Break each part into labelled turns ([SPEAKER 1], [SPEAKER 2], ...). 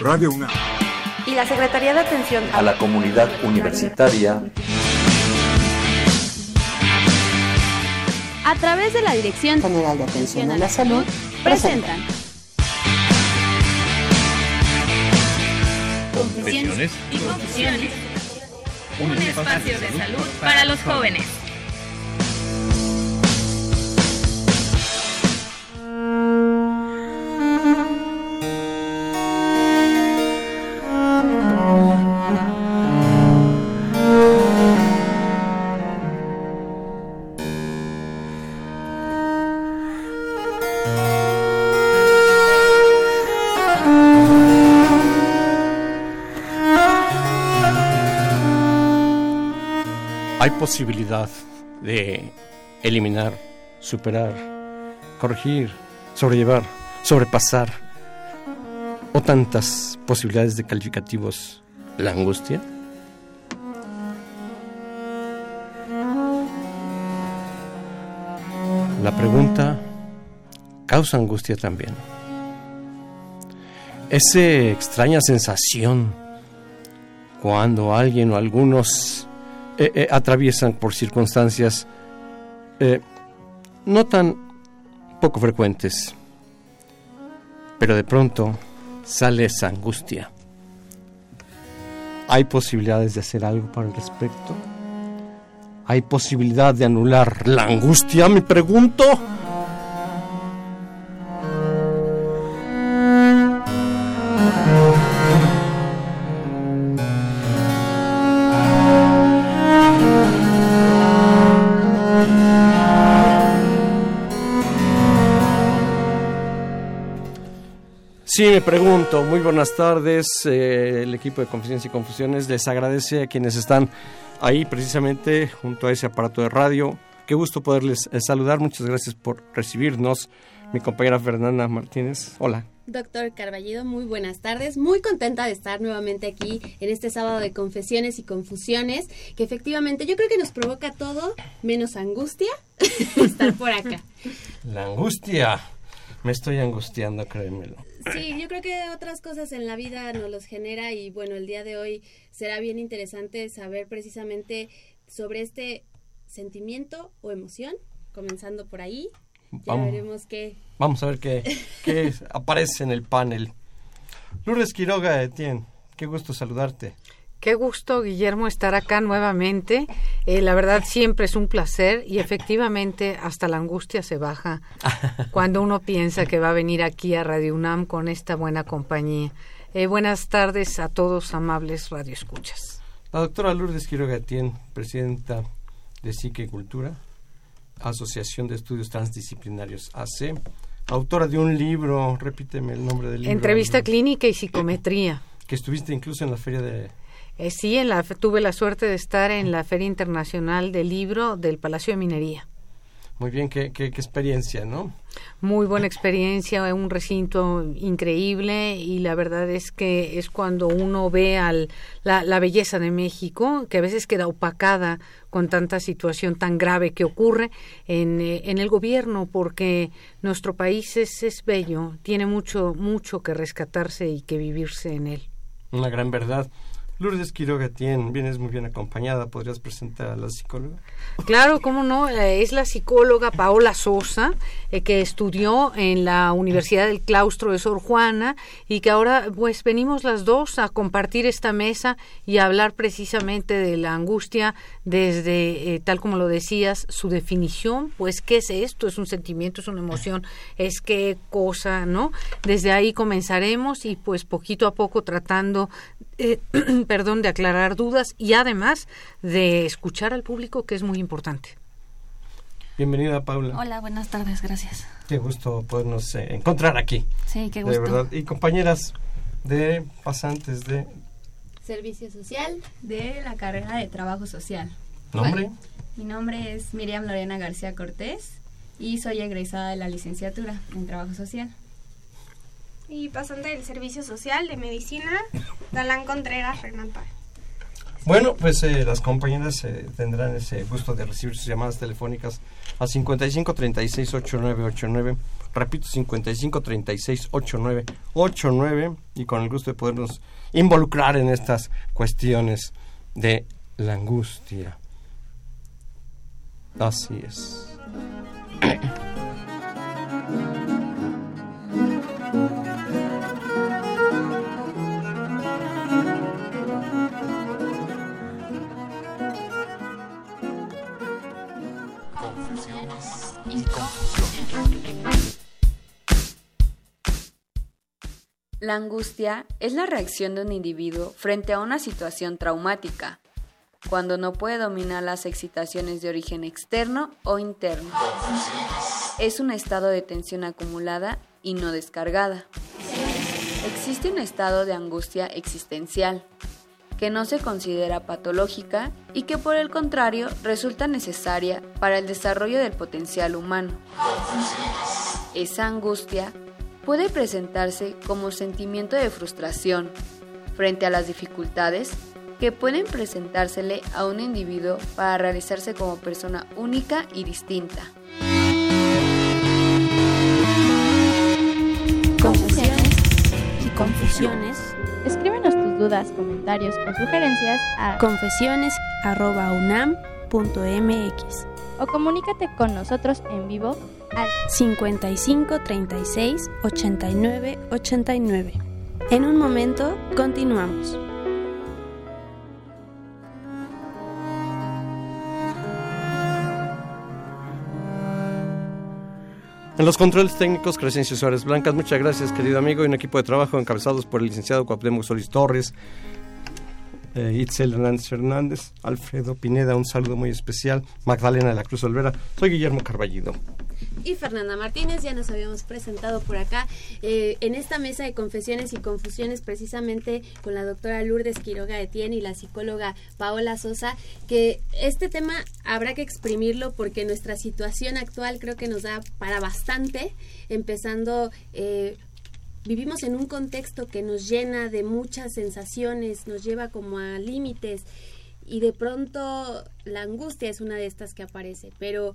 [SPEAKER 1] Radio UNAM.
[SPEAKER 2] Y la Secretaría de Atención
[SPEAKER 3] a la Comunidad Universitaria.
[SPEAKER 4] A través de la Dirección
[SPEAKER 5] General de Atención a la Salud
[SPEAKER 4] presentan.
[SPEAKER 6] Confesiones.
[SPEAKER 4] Y confusiones. Un espacio de salud para los jóvenes.
[SPEAKER 7] Hay posibilidad de eliminar, superar, corregir, sobrellevar, sobrepasar o tantas posibilidades de calificativos la angustia? La pregunta causa angustia también. Esa extraña sensación cuando alguien o algunos eh, eh, atraviesan por circunstancias eh, no tan poco frecuentes, pero de pronto sale esa angustia. ¿Hay posibilidades de hacer algo para el respecto? ¿Hay posibilidad de anular la angustia? Me pregunto. Sí, me pregunto. Muy buenas tardes. Eh, el equipo de Confusiones y Confusiones les agradece a quienes están ahí precisamente junto a ese aparato de radio. Qué gusto poderles eh, saludar. Muchas gracias por recibirnos. Mi compañera Fernanda Martínez. Hola.
[SPEAKER 8] Doctor Carballido, muy buenas tardes. Muy contenta de estar nuevamente aquí en este sábado de confesiones y confusiones, que efectivamente yo creo que nos provoca todo menos angustia estar por acá.
[SPEAKER 7] La angustia. Me estoy angustiando, créemelo.
[SPEAKER 8] Sí, yo creo que otras cosas en la vida nos los genera y bueno, el día de hoy será bien interesante saber precisamente sobre este sentimiento o emoción, comenzando por ahí. Ya
[SPEAKER 7] Vamos.
[SPEAKER 8] veremos qué.
[SPEAKER 7] Vamos a ver qué, qué aparece en el panel. Lourdes Quiroga, Etienne, qué gusto saludarte.
[SPEAKER 9] Qué gusto, Guillermo, estar acá nuevamente. Eh, la verdad siempre es un placer y efectivamente hasta la angustia se baja cuando uno piensa que va a venir aquí a Radio UNAM con esta buena compañía. Eh, buenas tardes a todos, amables radioescuchas.
[SPEAKER 7] La doctora Lourdes Quiroga Etienne, presidenta de Psique y Cultura, Asociación de Estudios Transdisciplinarios AC, autora de un libro, repíteme el nombre del libro.
[SPEAKER 9] Entrevista clínica y psicometría.
[SPEAKER 7] Que estuviste incluso en la feria de...
[SPEAKER 9] Eh, sí, en la, tuve la suerte de estar en la Feria Internacional del Libro del Palacio de Minería.
[SPEAKER 7] Muy bien, qué, qué, qué experiencia, ¿no?
[SPEAKER 9] Muy buena experiencia, un recinto increíble y la verdad es que es cuando uno ve al, la, la belleza de México, que a veces queda opacada con tanta situación tan grave que ocurre en, eh, en el gobierno, porque nuestro país es, es bello, tiene mucho, mucho que rescatarse y que vivirse en él.
[SPEAKER 7] Una gran verdad. Lourdes Quiroga Tien, vienes muy bien acompañada. ¿Podrías presentar a la psicóloga?
[SPEAKER 9] Claro, cómo no. Eh, es la psicóloga Paola Sosa, eh, que estudió en la Universidad del Claustro de Sor Juana y que ahora pues venimos las dos a compartir esta mesa y a hablar precisamente de la angustia desde, eh, tal como lo decías, su definición, pues qué es esto, es un sentimiento, es una emoción, es qué cosa, ¿no? Desde ahí comenzaremos y pues poquito a poco tratando eh, perdón, de aclarar dudas y además de escuchar al público, que es muy importante.
[SPEAKER 7] Bienvenida, Paula.
[SPEAKER 10] Hola, buenas tardes, gracias.
[SPEAKER 7] Qué gusto podernos eh, encontrar aquí.
[SPEAKER 10] Sí, qué gusto.
[SPEAKER 7] De verdad. Y compañeras de pasantes de
[SPEAKER 8] Servicio social.
[SPEAKER 11] de la carrera de trabajo social.
[SPEAKER 7] nombre.
[SPEAKER 11] Mi nombre es Miriam Lorena García Cortés y soy egresada de la licenciatura en trabajo social.
[SPEAKER 12] Y pasante del Servicio Social de Medicina, Galán Contreras Renata.
[SPEAKER 7] Bueno, pues eh, las compañeras eh, tendrán ese gusto de recibir sus llamadas telefónicas a 55 36 89 89 Repito, 55 36 89 89 y con el gusto de podernos involucrar en estas cuestiones de la angustia. Así es.
[SPEAKER 1] La angustia es la reacción de un individuo frente a una situación traumática, cuando no puede dominar las excitaciones de origen externo o interno. Es un estado de tensión acumulada y no descargada. Existe un estado de angustia existencial, que no se considera patológica y que por el contrario resulta necesaria para el desarrollo del potencial humano. Esa angustia puede presentarse como sentimiento de frustración frente a las dificultades que pueden presentársele a un individuo para realizarse como persona única y distinta.
[SPEAKER 2] Confusiones y confusiones.
[SPEAKER 5] Escríbenos tus dudas, comentarios o sugerencias a
[SPEAKER 2] confesiones@unam.mx
[SPEAKER 5] o comunícate con nosotros en vivo al
[SPEAKER 2] 55 36 89 89. En un momento continuamos.
[SPEAKER 7] En los controles técnicos, Crescencio Suárez Blancas, muchas gracias, querido amigo, y un equipo de trabajo encabezados por el licenciado Cuauhtémoc Solís Torres, eh, Itzel Hernández Hernández, Alfredo Pineda, un saludo muy especial, Magdalena de la Cruz Olvera, soy Guillermo Carballido.
[SPEAKER 8] Y Fernanda Martínez, ya nos habíamos presentado por acá eh, en esta mesa de confesiones y confusiones precisamente con la doctora Lourdes Quiroga Etienne y la psicóloga Paola Sosa, que este tema habrá que exprimirlo porque nuestra situación actual creo que nos da para bastante, empezando eh, vivimos en un contexto que nos llena de muchas sensaciones, nos lleva como a límites y de pronto la angustia es una de estas que aparece, pero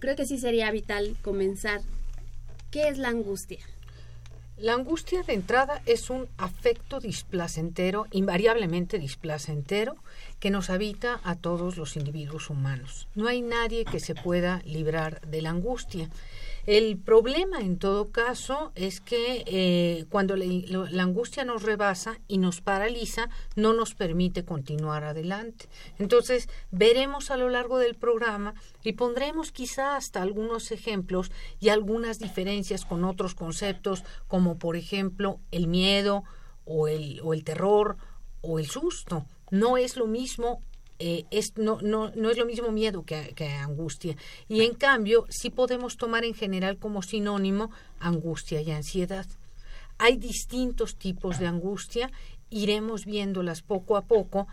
[SPEAKER 8] creo que sí sería vital comenzar. ¿Qué es la angustia?
[SPEAKER 9] La angustia de entrada es un afecto displacentero, invariablemente displacentero, que nos habita a todos los individuos humanos. No hay nadie que se pueda librar de la angustia. El problema, en todo caso, es que eh, cuando la, angustia nos rebasa y nos paraliza, no nos permite continuar adelante. Entonces, veremos a lo largo del programa y pondremos quizá hasta algunos ejemplos y algunas diferencias con otros conceptos, como por ejemplo el miedo o el, o el terror o el susto. No es lo mismo eh, es, no, no, no, es lo mismo miedo que, que, angustia. Y en cambio, sí podemos tomar en general como sinónimo angustia y ansiedad. Hay distintos tipos de angustia, iremos viéndolas poco a poco.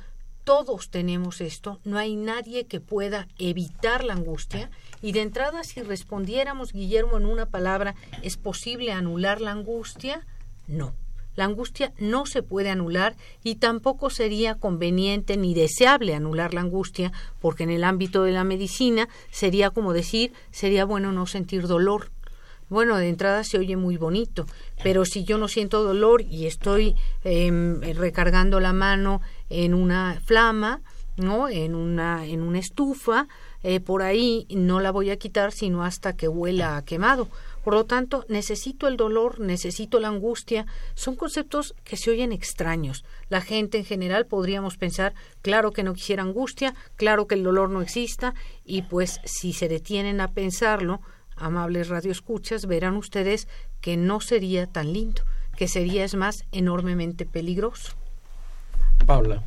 [SPEAKER 9] Todos tenemos esto, no hay nadie que pueda evitar la angustia. Y de entrada, si respondiéramos, Guillermo, en una palabra, ¿es posible anular la angustia? No. La angustia no se puede anular y tampoco sería conveniente ni deseable anular la angustia, porque en el ámbito de la medicina sería como decir, sería bueno no sentir dolor. Bueno, de entrada se oye muy bonito, pero si yo no siento dolor y estoy em, recargando la mano en una flama, ¿no? En una, en una estufa, eh, por ahí no la voy a quitar sino hasta que huela quemado. Por lo tanto, necesito el dolor, necesito la angustia. Son conceptos que se oyen extraños. La gente en general podríamos pensar, claro que no quisiera angustia, claro que el dolor no exista, y pues si se detienen a pensarlo, amables radioescuchas, verán ustedes que no sería tan lindo, que sería es más enormemente peligroso.
[SPEAKER 7] Paula.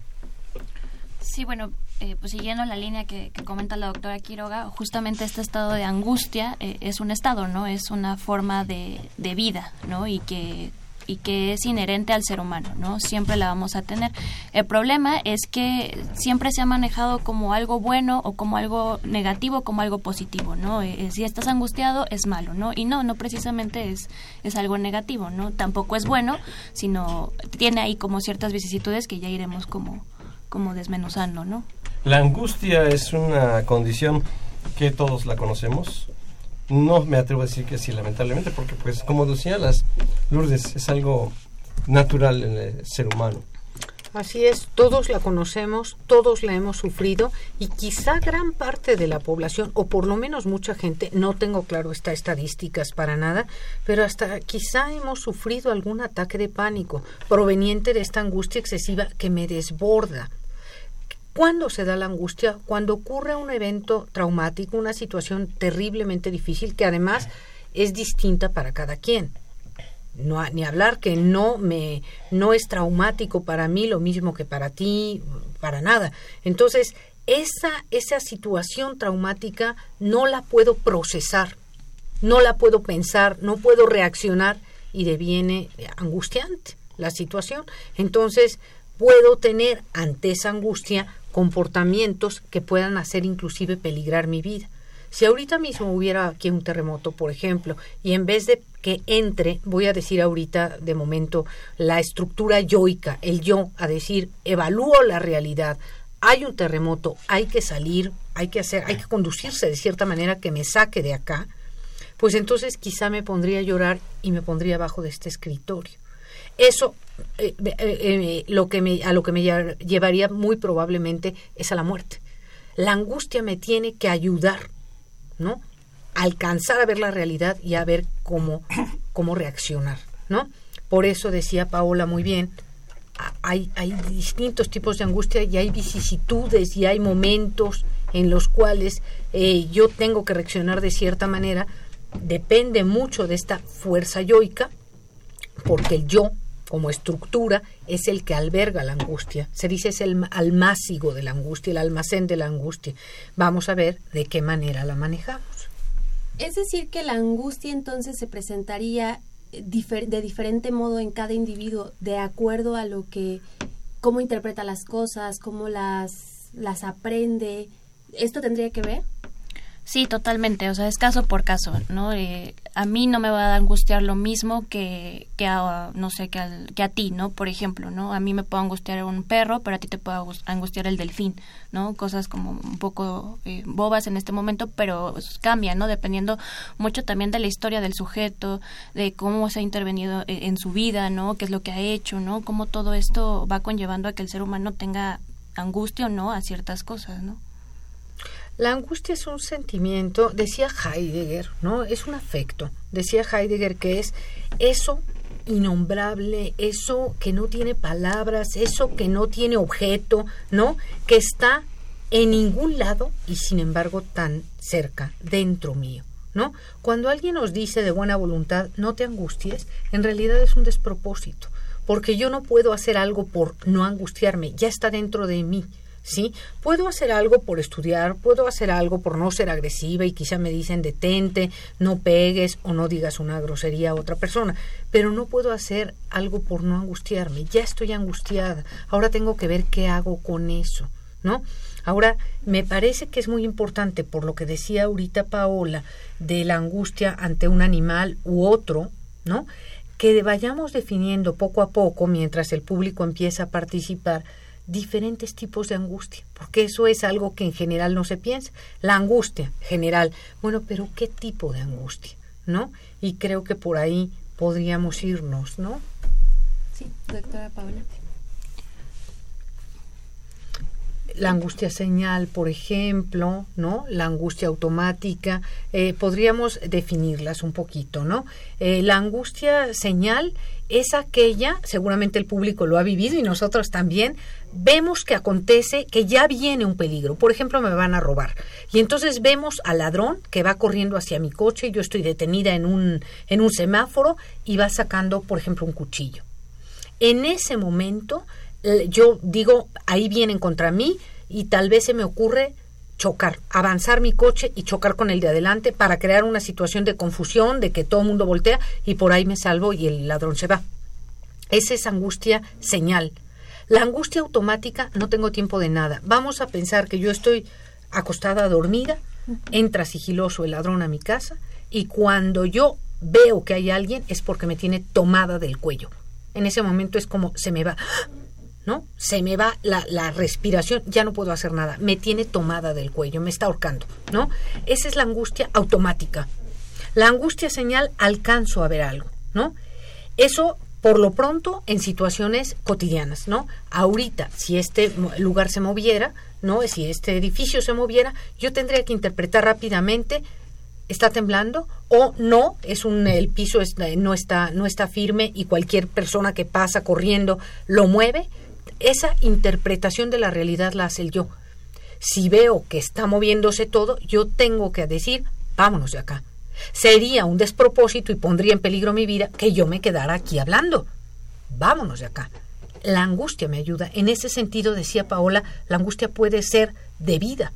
[SPEAKER 10] Sí, bueno, eh, pues siguiendo la línea que, comenta la doctora Quiroga, justamente este estado de angustia eh, es un estado, ¿no? Es una forma de, de vida, ¿no? Y que y que es inherente al ser humano, ¿no? Siempre la vamos a tener. El problema es que siempre se ha manejado como algo bueno o como algo negativo, como algo positivo, ¿no? Eh, si estás angustiado es malo, ¿no? Y no, no precisamente es, es algo negativo, ¿no? Tampoco es bueno, sino tiene ahí como ciertas vicisitudes que ya iremos como, como desmenuzando, ¿no?
[SPEAKER 7] La angustia es una condición que todos la conocemos. no me atrevo a decir que sí, lamentablemente, porque pues como decía las Lourdes, es algo natural en el ser humano.
[SPEAKER 9] Así es, todos la conocemos, todos la hemos sufrido y quizá gran parte de la población, o por lo menos mucha gente, no tengo claro estas estadísticas para nada, pero hasta quizá hemos sufrido algún ataque de pánico proveniente de esta angustia excesiva que me desborda. ¿Cuándo se da la angustia? Cuando ocurre un evento traumático, una situación terriblemente difícil que además es distinta para cada quien. No ni hablar que no me no es traumático para mí lo mismo que para ti para nada. Entonces esa esa situación traumática no la puedo procesar no la puedo pensar no puedo reaccionar y deviene angustiante la situación. Entonces puedo tener ante esa angustia comportamientos que puedan hacer inclusive peligrar mi vida si ahorita mismo hubiera aquí un terremoto, por ejemplo, y en vez de que entre, voy a decir ahorita de momento, la estructura yoica, el yo, a decir, evalúo la realidad, hay un terremoto, hay que salir, hay que hacer, hay que conducirse de cierta manera que me saque de acá, pues entonces quizá me pondría a llorar y me pondría abajo de este escritorio. Eso eh, eh, eh, lo que me, a lo que me llevaría muy probablemente es a la muerte. La angustia me tiene que ayudar ¿no? Alcanzar a ver la realidad y a ver cómo, cómo reaccionar, ¿no? Por eso decía Paola muy bien, hay, distintos tipos de angustia y hay vicisitudes y hay momentos en los cuales yo tengo que reaccionar de cierta manera. Depende mucho de esta fuerza yoica, porque el yo como estructura es el que alberga la angustia. Se dice es el almácigo de la angustia, el almacén de la angustia. Vamos a ver de qué manera la manejamos.
[SPEAKER 8] Es decir, que la angustia entonces se presentaría de diferente modo en cada individuo, de acuerdo a lo que, cómo interpreta las cosas, cómo las, las aprende. ¿Esto tendría que ver?
[SPEAKER 10] Sí, totalmente, o sea, es caso por caso, ¿no? Eh, a mí no me va a angustiar lo mismo que, que a, no sé, que, que a ti, ¿no? Por ejemplo, ¿no? A mí me puede angustiar un perro, pero a ti te puede angustiar el delfín, ¿no? Cosas como un poco eh, bobas en este momento, pero cambian, ¿no? Dependiendo mucho también de la historia del sujeto, de cómo se ha intervenido en, en su vida, ¿no? Qué es lo que ha hecho, ¿no? Cómo todo esto va conllevando a que el ser humano tenga angustia o no a ciertas cosas, ¿no?
[SPEAKER 9] La angustia es un sentimiento, decía Heidegger, ¿no? Es un afecto. Decía Heidegger que es eso innombrable, eso que no tiene palabras, eso que no tiene objeto, ¿no? Que está en ningún lado y sin embargo tan cerca, dentro mío, ¿no? Cuando alguien nos dice de buena voluntad, no te angusties, en realidad es un despropósito, porque yo no puedo hacer algo por no angustiarme, ya está dentro de mí, ¿sí? Puedo hacer algo por estudiar, puedo hacer algo por no ser agresiva y quizá me dicen detente, no pegues o no digas una grosería a otra persona, pero no puedo hacer algo por no angustiarme, ya estoy angustiada, ahora tengo que ver qué hago con eso, ¿no? Ahora, me parece que es muy importante, por lo que decía ahorita Paola, de la angustia ante un animal u otro, ¿no? Que vayamos definiendo poco a poco, mientras el público empieza a participar, diferentes tipos de angustia, porque eso es algo que en general no se piensa. La angustia general, bueno, pero ¿qué tipo de angustia? ¿No? Y creo que por ahí podríamos irnos, ¿no?
[SPEAKER 8] Sí, doctora Paula
[SPEAKER 9] la angustia señal, por ejemplo, ¿no? La angustia automática, eh, podríamos definirlas un poquito, ¿no? Eh, la angustia señal es aquella, seguramente el público lo ha vivido y nosotros también, vemos que acontece que ya viene un peligro. Por ejemplo, me van a robar. Y entonces vemos al ladrón que va corriendo hacia mi coche, yo estoy detenida en un, en un semáforo y va sacando, por ejemplo, un cuchillo. En ese momento yo digo, ahí vienen contra mí y tal vez se me ocurre chocar, avanzar mi coche y chocar con el de adelante para crear una situación de confusión, de que todo el mundo voltea y por ahí me salvo y el ladrón se va. Esa es angustia señal. La angustia automática no tengo tiempo de nada. Vamos a pensar que yo estoy acostada dormida, entra sigiloso el ladrón a mi casa y cuando yo veo que hay alguien es porque me tiene tomada del cuello. En ese momento es como se me va ¿no? Se me va la, la, respiración, ya no puedo hacer nada, me tiene tomada del cuello, me está ahorcando, ¿no? Esa es la angustia automática, La angustia señal alcanzo a ver algo, ¿no? Eso por lo pronto en situaciones cotidianas, ¿no? Ahorita, si este lugar se moviera, ¿no? Si este edificio se moviera, yo tendría que interpretar rápidamente está temblando o no es un el piso no está no está firme y cualquier persona que pasa corriendo lo mueve esa interpretación de la realidad la hace el yo. Si veo que está moviéndose todo yo tengo que decir vámonos de acá. Sería un despropósito y pondría en peligro mi vida que yo me quedara aquí hablando. Vámonos de acá. La angustia me ayuda. En ese sentido decía Paola la angustia puede ser de vida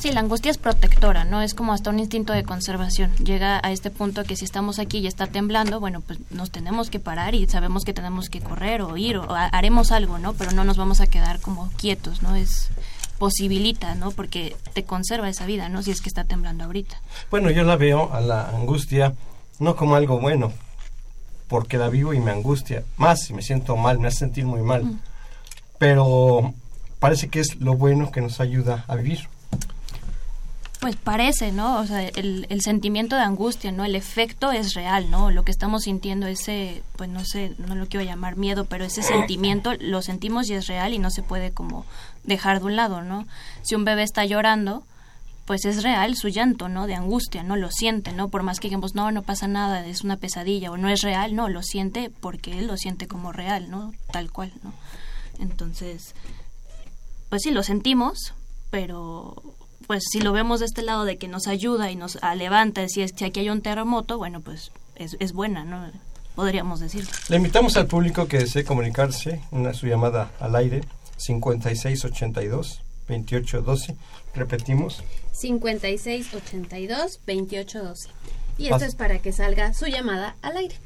[SPEAKER 10] Sí, la angustia es protectora, ¿no? Es como hasta un instinto de conservación. Llega a este punto que si estamos aquí y está temblando, bueno, pues nos tenemos que parar y sabemos que tenemos que correr o ir o haremos algo, ¿no? Pero no nos vamos a quedar como quietos, ¿no? Es posibilita, ¿no? Porque te conserva esa vida, ¿no? Si es que está temblando ahorita.
[SPEAKER 7] Bueno, yo la veo a la angustia no como algo bueno, porque la vivo y me angustia. Más si me siento mal, me hace sentir muy mal. Mm. Pero parece que es lo bueno que nos ayuda a vivir.
[SPEAKER 10] Pues parece, ¿no? O sea, el, el, sentimiento de angustia, ¿no? El efecto es real, ¿no? Lo que estamos sintiendo, ese, pues no sé, no lo quiero llamar miedo, pero ese sentimiento lo sentimos y es real y no se puede como dejar de un lado, ¿no? Si un bebé está llorando, pues es real su llanto, ¿no? De angustia, ¿no? Lo siente, ¿no? Por más que digamos, no, no pasa nada, es una pesadilla o no es real, no, lo siente porque él lo siente como real, ¿no? Tal cual, ¿no? Entonces, pues sí, lo sentimos, pero pues si lo vemos de este lado de que nos ayuda y nos levanta, si, es, si aquí hay un terremoto, bueno, pues es, es buena, ¿no? Podríamos decir.
[SPEAKER 7] Le invitamos al público que desee comunicarse, una su llamada al aire, 5682 2812. Repetimos.
[SPEAKER 8] 5682 2812. Y esto es para que salga su llamada al aire.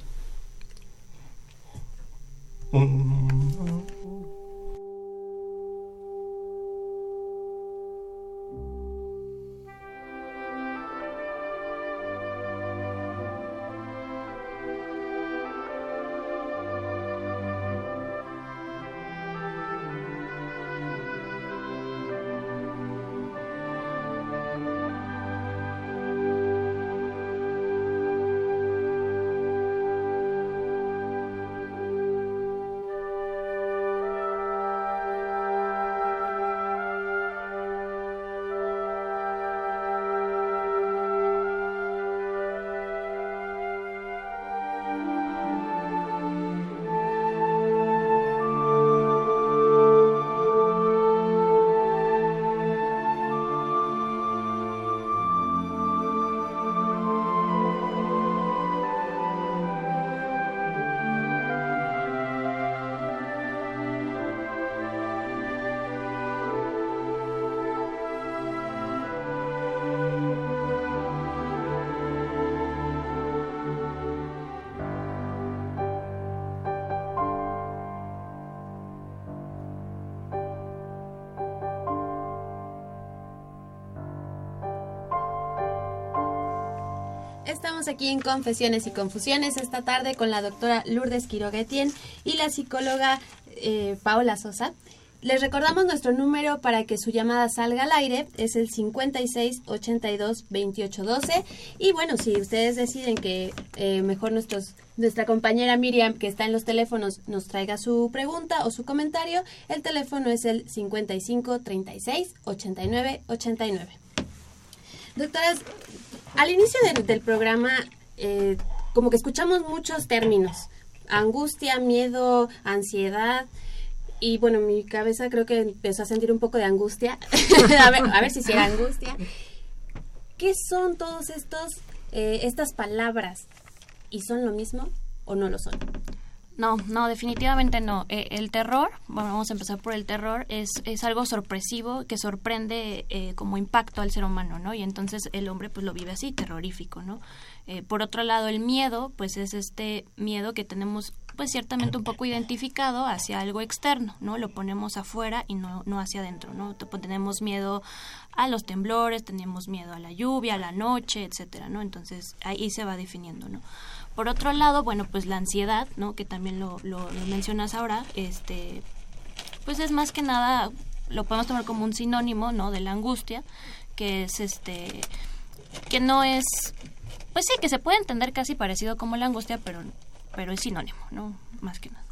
[SPEAKER 8] Estamos aquí en Confesiones y Confusiones esta tarde con la doctora Lourdes Quiroguetien y la psicóloga eh, Paola Sosa. Les recordamos nuestro número para que su llamada salga al aire, es el 56 82 28 12. Y bueno, si ustedes deciden que eh, mejor nuestros, nuestra compañera Miriam, que está en los teléfonos, nos traiga su pregunta o su comentario, el teléfono es el 55 36 89 89. Doctoras, al inicio del programa, eh, como que escuchamos muchos términos. Angustia, miedo, ansiedad. Y bueno, mi cabeza creo que empezó a sentir un poco de angustia. a, ver, a ver si era angustia. ¿Qué son todos estos, eh, estas palabras? ¿Y son lo mismo o no lo son?
[SPEAKER 10] No, no, definitivamente no. Eh, el terror, bueno, vamos a empezar por el terror, es, es algo sorpresivo que sorprende eh, como impacto al ser humano, ¿no? Y entonces el hombre pues lo vive así, terrorífico, ¿no? Eh, por otro lado, el miedo, pues es este miedo que tenemos pues ciertamente un poco identificado hacia algo externo, ¿no? Lo ponemos afuera y no, no hacia adentro, ¿no? Tenemos miedo a los temblores, tenemos miedo a la lluvia, a la noche, etcétera, ¿no? Entonces ahí se va definiendo, ¿no? Por otro lado, bueno, pues la ansiedad, ¿no? Que también lo, lo, mencionas ahora, este, pues es más que nada, lo podemos tomar como un sinónimo, ¿no? De la angustia, que es este, que no es Pues sí, que se puede entender casi parecido como la angustia, pero, pero es sinónimo, ¿no? Más que nada.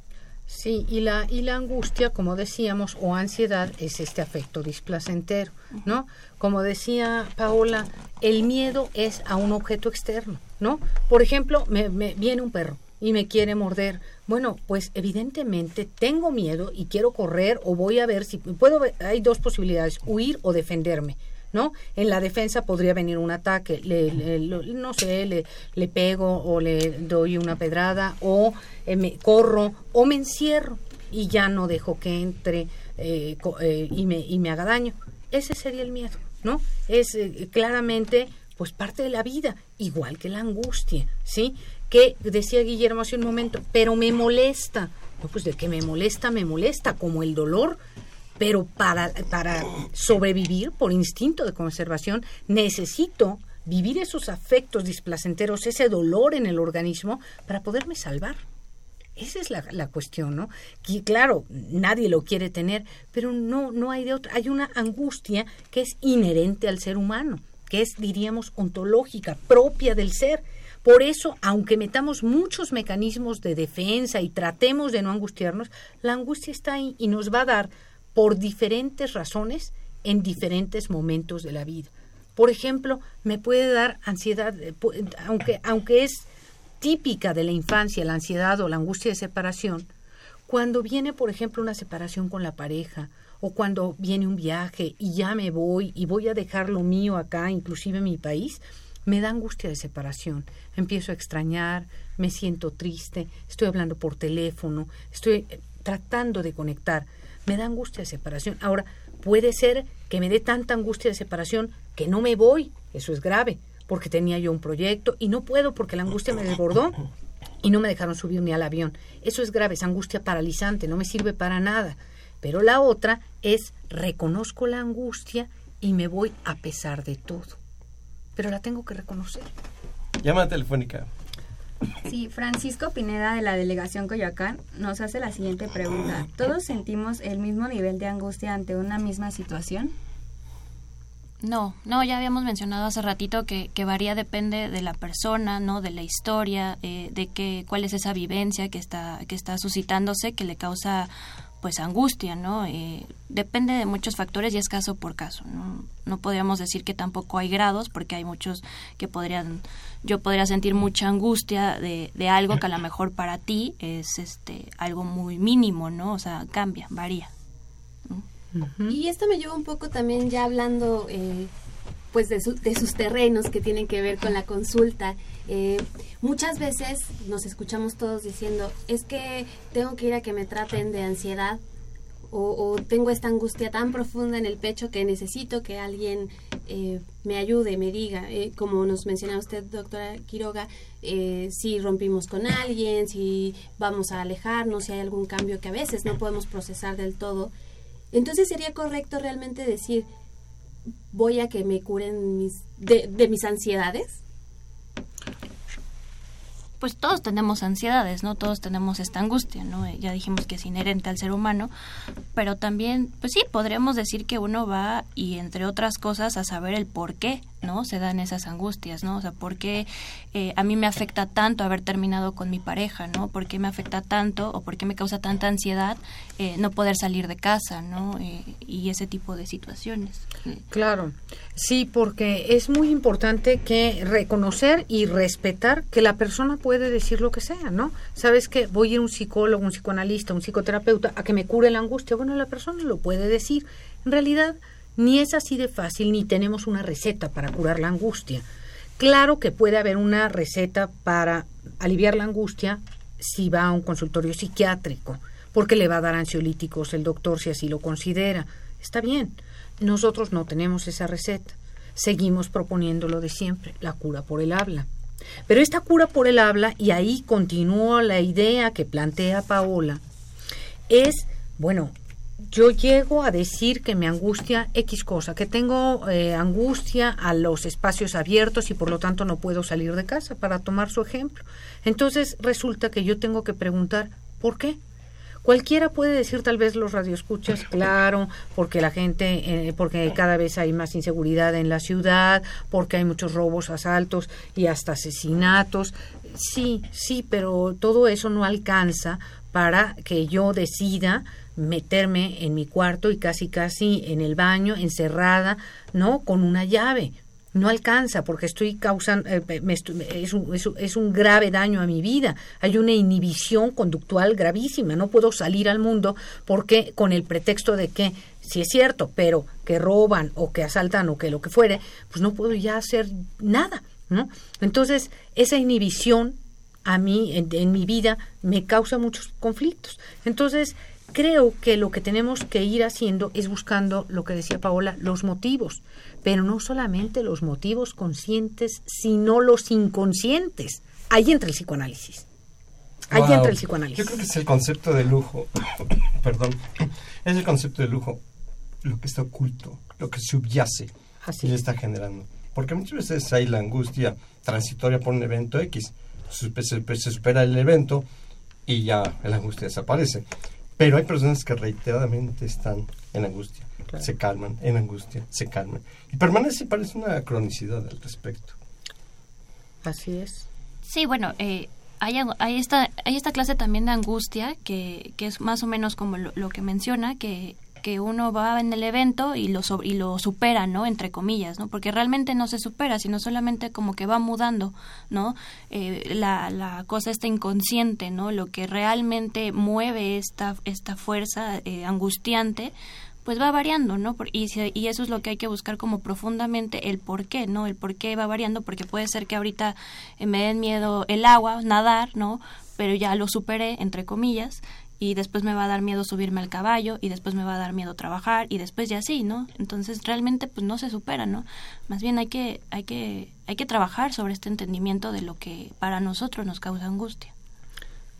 [SPEAKER 9] Sí, y la, y la angustia, como decíamos, o ansiedad, es este afecto displacentero, ¿no? Como decía Paola, el miedo es a un objeto externo, ¿no? Por ejemplo, me, me viene un perro y me quiere morder. Bueno, pues evidentemente tengo miedo y quiero correr o voy a ver si puedo hay dos posibilidades, huir o defenderme. ¿no? En la defensa podría venir un ataque, le, no sé, le, pego o le doy una pedrada o eh, me corro o me encierro y ya no dejo que entre eh, eh, y, me, y me haga daño. Ese sería el miedo, ¿no? Es eh, claramente pues parte de la vida, igual que la angustia, ¿sí? Que decía Guillermo hace un momento, pero me molesta. No, pues de que me molesta, me molesta, como el dolor pero para, para sobrevivir por instinto de conservación necesito vivir esos afectos displacenteros, ese dolor en el organismo para poderme salvar. Esa es la, la cuestión, ¿no? Que claro, nadie lo quiere tener, pero no, no hay de otra. Hay una angustia que es inherente al ser humano, que es, diríamos, ontológica, propia del ser. Por eso, aunque metamos muchos mecanismos de defensa y tratemos de no angustiarnos, la angustia está ahí y nos va a dar por diferentes razones en diferentes momentos de la vida. Por ejemplo, me puede dar ansiedad, eh, aunque, aunque es típica de la infancia, la ansiedad o la angustia de separación, cuando viene, por ejemplo, una separación con la pareja, o cuando viene un viaje y ya me voy y voy a dejar lo mío acá, inclusive mi país, me da angustia de separación. Empiezo a extrañar, me siento triste, estoy hablando por teléfono, estoy eh, tratando de conectar. Me da angustia de separación. Ahora, puede ser que me dé tanta angustia de separación que no me voy. Eso es grave, porque tenía yo un proyecto y no puedo porque la angustia me desbordó y no me dejaron subir ni al avión. Eso es grave, es angustia paralizante, no me sirve para nada. Pero la otra es reconozco la angustia y me voy a pesar de todo. Pero la tengo que reconocer.
[SPEAKER 7] Llamada telefónica.
[SPEAKER 11] Sí, Francisco Pineda de la delegación Coyoacán nos hace la siguiente pregunta. ¿Todos sentimos el mismo nivel de angustia ante una misma situación?
[SPEAKER 10] No, no, ya habíamos mencionado hace ratito que, que varía, depende de la persona, ¿no? De la historia, eh, de que, cuál es esa vivencia que está, que está suscitándose, que le causa pues angustia, ¿no? Eh, depende de muchos factores y es caso por caso, ¿no? No podríamos decir que tampoco hay grados porque hay muchos que podrían, yo podría sentir mucha angustia de, de algo que a lo mejor para ti es este algo muy mínimo, ¿no? O sea, cambia, varía.
[SPEAKER 8] Y esto me lleva un poco también ya hablando eh, pues de, de sus terrenos que tienen que ver con la consulta. Eh, muchas veces nos escuchamos todos diciendo, es que tengo que ir a que me traten de ansiedad o, tengo esta angustia tan profunda en el pecho que necesito que alguien eh, me ayude, me diga, Eh, como nos mencionaba usted, doctora Quiroga, si rompimos con alguien, si vamos a alejarnos, si hay algún cambio que a veces no podemos procesar del todo. Entonces sería correcto realmente decir, voy a que me curen mis, de, de mis ansiedades.
[SPEAKER 10] pues todos tenemos ansiedades, ¿no? Todos tenemos esta angustia, ¿no? Ya dijimos que es inherente al ser humano, pero también, pues sí, podríamos decir que uno va y entre otras cosas a saber el por qué, ¿no? Se dan esas angustias, ¿no? O sea, por qué eh, a mí me afecta tanto haber terminado con mi pareja, ¿no? ¿Por qué me afecta tanto o por qué me causa tanta ansiedad eh, no poder salir de casa, ¿no? Eh, y ese tipo de situaciones.
[SPEAKER 9] Claro, sí, porque es muy importante que reconocer y respetar que la persona puede decir lo que sea, ¿no? Sabes que voy a ir a un psicólogo, un psicoanalista, un psicoterapeuta a que me cure la angustia. Bueno, la persona lo puede decir. En realidad, ni es así de fácil, ni tenemos una receta para curar la angustia. Claro que puede haber una receta para aliviar la angustia si va a un consultorio psiquiátrico, porque le va a dar ansiolíticos el doctor si así lo considera. Está bien. Nosotros no tenemos esa receta. Seguimos proponiendo lo de siempre, la cura por el habla. Pero esta cura por el habla, y ahí continúa la idea que plantea Paola, es, bueno, yo llego a decir que me angustia X cosa, que tengo eh, angustia a los espacios abiertos y por lo tanto no puedo salir de casa, para tomar su ejemplo. Entonces resulta que yo tengo que preguntar, ¿por qué? Cualquiera puede decir, tal vez los radioescuchas, claro, porque la gente, eh, porque cada vez hay más inseguridad en la ciudad, porque hay muchos robos, asaltos y hasta asesinatos. Sí, sí, pero todo eso no alcanza para que yo decida meterme en mi cuarto y casi casi en el baño, encerrada, ¿no? Con una llave. No alcanza porque estoy causando, eh, es, un, es, un grave daño a mi vida. Hay una inhibición conductual gravísima. No puedo salir al mundo porque con el pretexto de que, si es cierto, pero que roban o que asaltan o que lo que fuere, pues no puedo ya hacer nada. ¿no? Entonces, esa inhibición a mí, en mi vida, me causa muchos conflictos. Entonces, creo que lo que tenemos que ir haciendo es buscando, lo que decía Paola, los motivos, pero no solamente los motivos conscientes, sino los inconscientes. Ahí entra el psicoanálisis. Ahí entra el psicoanálisis.
[SPEAKER 7] Yo creo que es el concepto de lujo, perdón, es el concepto de lujo, lo que está oculto, lo que subyace Así. y le está generando. Porque muchas veces hay la angustia transitoria por un evento X, se supera el evento y ya la angustia desaparece. Pero hay personas que reiteradamente están en angustia, se calman, en angustia, se calman. Y permanece, parece una cronicidad al respecto.
[SPEAKER 9] Así es.
[SPEAKER 10] Sí, bueno, eh, hay, hay, esta, hay esta clase también de angustia que, que es más o menos como lo que menciona, que que uno va en el evento y lo, y lo supera, ¿no? Entre comillas, ¿no? Porque realmente no se supera, sino solamente como que va mudando, ¿no? Eh, la, la cosa está inconsciente, ¿no? Lo que realmente mueve esta, esta fuerza eh, angustiante, pues va variando, ¿no? Y, y eso es lo que hay que buscar como profundamente el por qué, ¿no? El por qué va variando, porque puede ser que ahorita me den miedo el agua, nadar, ¿no? Pero ya lo superé, entre comillas, y después me va a dar miedo subirme al caballo y después me va a dar miedo trabajar y después ya así, ¿no? Entonces realmente pues no se supera, ¿no? Más bien hay que hay que hay que trabajar sobre este entendimiento de lo que para nosotros nos causa angustia.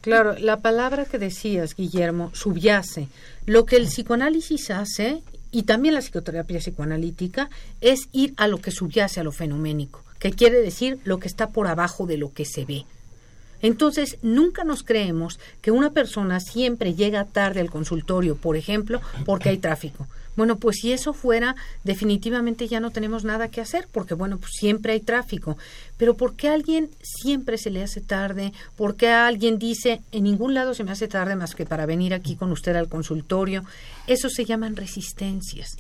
[SPEAKER 9] Claro, la palabra que decías, Guillermo, subyace. Lo que el psicoanálisis hace y también la psicoterapia psicoanalítica es ir a lo que subyace a lo fenoménico, que quiere decir lo que está por abajo de lo que se ve. Entonces, nunca nos creemos que una persona siempre llega tarde al consultorio, por ejemplo, porque hay tráfico. Bueno, pues si eso fuera, definitivamente ya no tenemos nada que hacer, porque bueno, pues siempre hay tráfico. Pero ¿por qué a alguien siempre se le hace tarde? ¿Por qué a alguien dice, en ningún lado se me hace tarde más que para venir aquí con usted al consultorio? Eso se llaman resistencias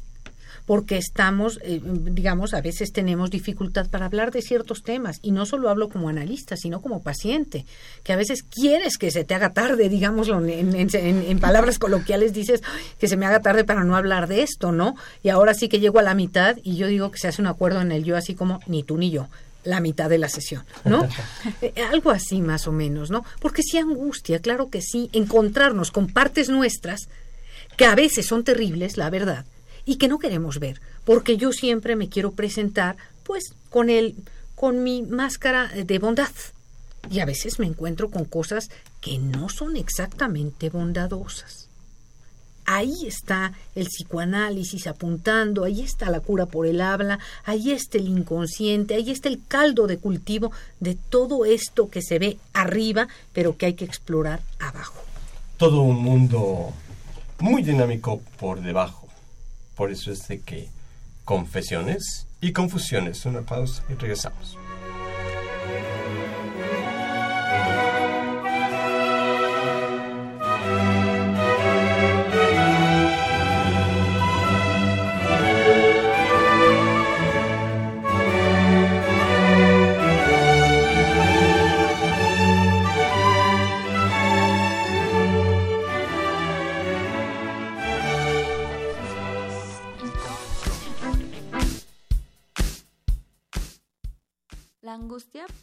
[SPEAKER 9] porque estamos, eh, digamos, a veces tenemos dificultad para hablar de ciertos temas y no solo hablo como analista, sino como paciente, que a veces quieres que se te haga tarde, digámoslo en, en, palabras coloquiales, dices que se me haga tarde para no hablar de esto, ¿no? Y ahora sí que llego a la mitad y yo digo que se hace un acuerdo en el yo así como ni tú ni yo la mitad de la sesión, ¿no? Eh, algo así más o menos, ¿no? Porque sí angustia, claro que sí, encontrarnos con partes nuestras que a veces son terribles, la verdad, y que no queremos ver, porque yo siempre me quiero presentar pues con el con mi máscara de bondad. Y a veces me encuentro con cosas que no son exactamente bondadosas. Ahí está el psicoanálisis apuntando, ahí está la cura por el habla, ahí está el inconsciente, ahí está el caldo de cultivo de todo esto que se ve arriba, pero que hay que explorar abajo.
[SPEAKER 7] Todo un mundo muy dinámico por debajo por eso es de que confesiones y confusiones. Una pausa y regresamos.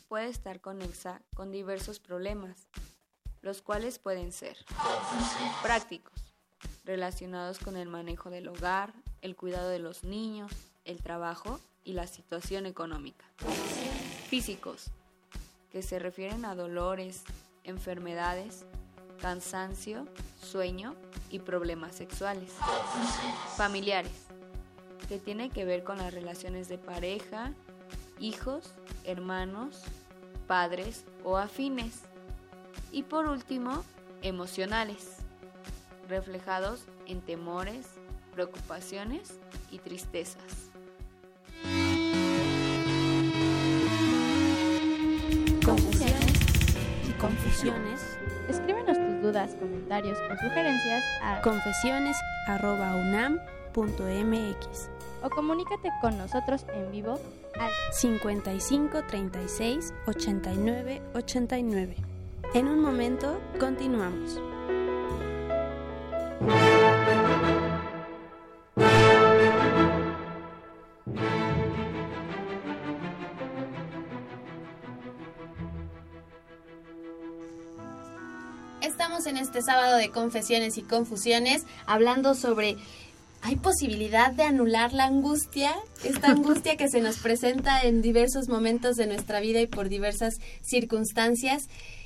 [SPEAKER 1] Puede estar conexa con diversos problemas, los cuales pueden ser prácticos, relacionados con el manejo del hogar, el cuidado de los niños, el trabajo y la situación económica. Físicos, que se refieren a dolores, enfermedades, cansancio, sueño y problemas sexuales. Familiares, que tiene que ver con las relaciones de pareja, hijos, hermanos, padres o afines. Y por último, emocionales, reflejados en temores, preocupaciones y tristezas.
[SPEAKER 2] Confusiones y confusiones.
[SPEAKER 5] Escríbenos tus dudas, comentarios o sugerencias a o comunícate con nosotros en vivo al
[SPEAKER 2] 55 36 89 89. En un momento continuamos.
[SPEAKER 8] Estamos en este sábado de confesiones y confusiones hablando sobre ¿Hay posibilidad de anular la angustia? Esta angustia que se nos presenta en diversos momentos de nuestra vida y por diversas circunstancias.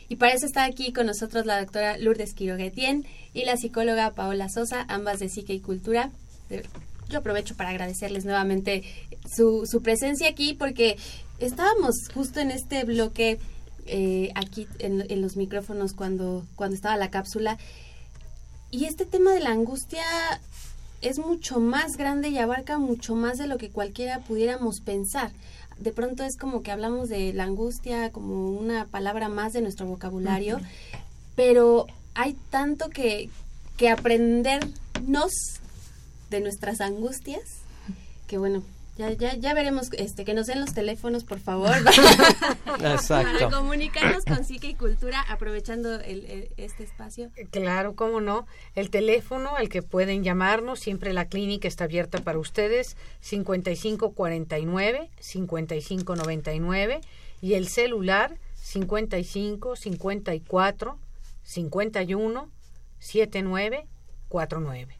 [SPEAKER 8] Y para eso está aquí con nosotros la doctora Lourdes Quiroguetien y la psicóloga Paola Sosa, ambas de Psique y Cultura. Yo aprovecho para agradecerles nuevamente su, su presencia aquí porque estábamos justo en este bloque eh, aquí en, en los micrófonos cuando, cuando estaba la cápsula. Y este tema de la angustia es mucho más grande y abarca mucho más de lo que cualquiera pudiéramos pensar. De pronto es como que hablamos de la angustia como una palabra más de nuestro vocabulario, pero hay tanto que, que aprendernos de nuestras angustias que bueno, ya, ya, ya veremos este, que nos den los teléfonos, por favor.
[SPEAKER 7] Exacto.
[SPEAKER 8] Para comunicarnos con Psique y Cultura, aprovechando el, el- este espacio.
[SPEAKER 9] Claro, cómo no. El teléfono al que pueden llamarnos, siempre la clínica está abierta para ustedes, 5549 5599 y el celular 55 54 51 7949.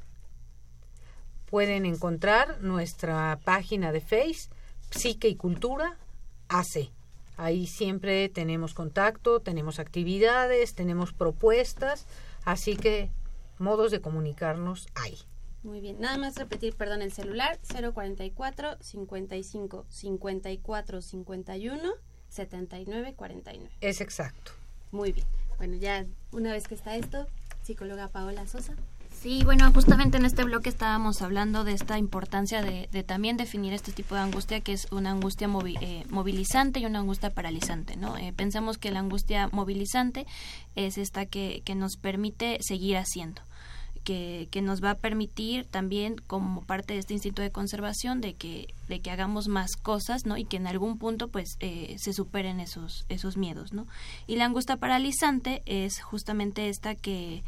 [SPEAKER 9] Pueden encontrar nuestra página de Face, Psique y Cultura AC. Ahí siempre tenemos contacto, tenemos actividades, tenemos propuestas, así que modos de comunicarnos hay.
[SPEAKER 8] Muy bien, nada más repetir, perdón, el celular 044 55 54 51 79 49.
[SPEAKER 9] Es exacto.
[SPEAKER 8] Muy bien. Bueno, ya una vez que está esto, psicóloga Paola Sosa.
[SPEAKER 10] Sí, bueno, justamente en este bloque estábamos hablando de esta importancia de, también definir este tipo de angustia, que es una angustia movi- eh, movilizante y una angustia paralizante, ¿no? Eh, pensamos que la angustia movilizante es esta que, que nos permite seguir haciendo. Que, que nos va a permitir también como parte de este instinto de conservación de que de que hagamos más cosas no y que en algún punto pues eh, se superen esos esos miedos no y la angustia paralizante es justamente esta que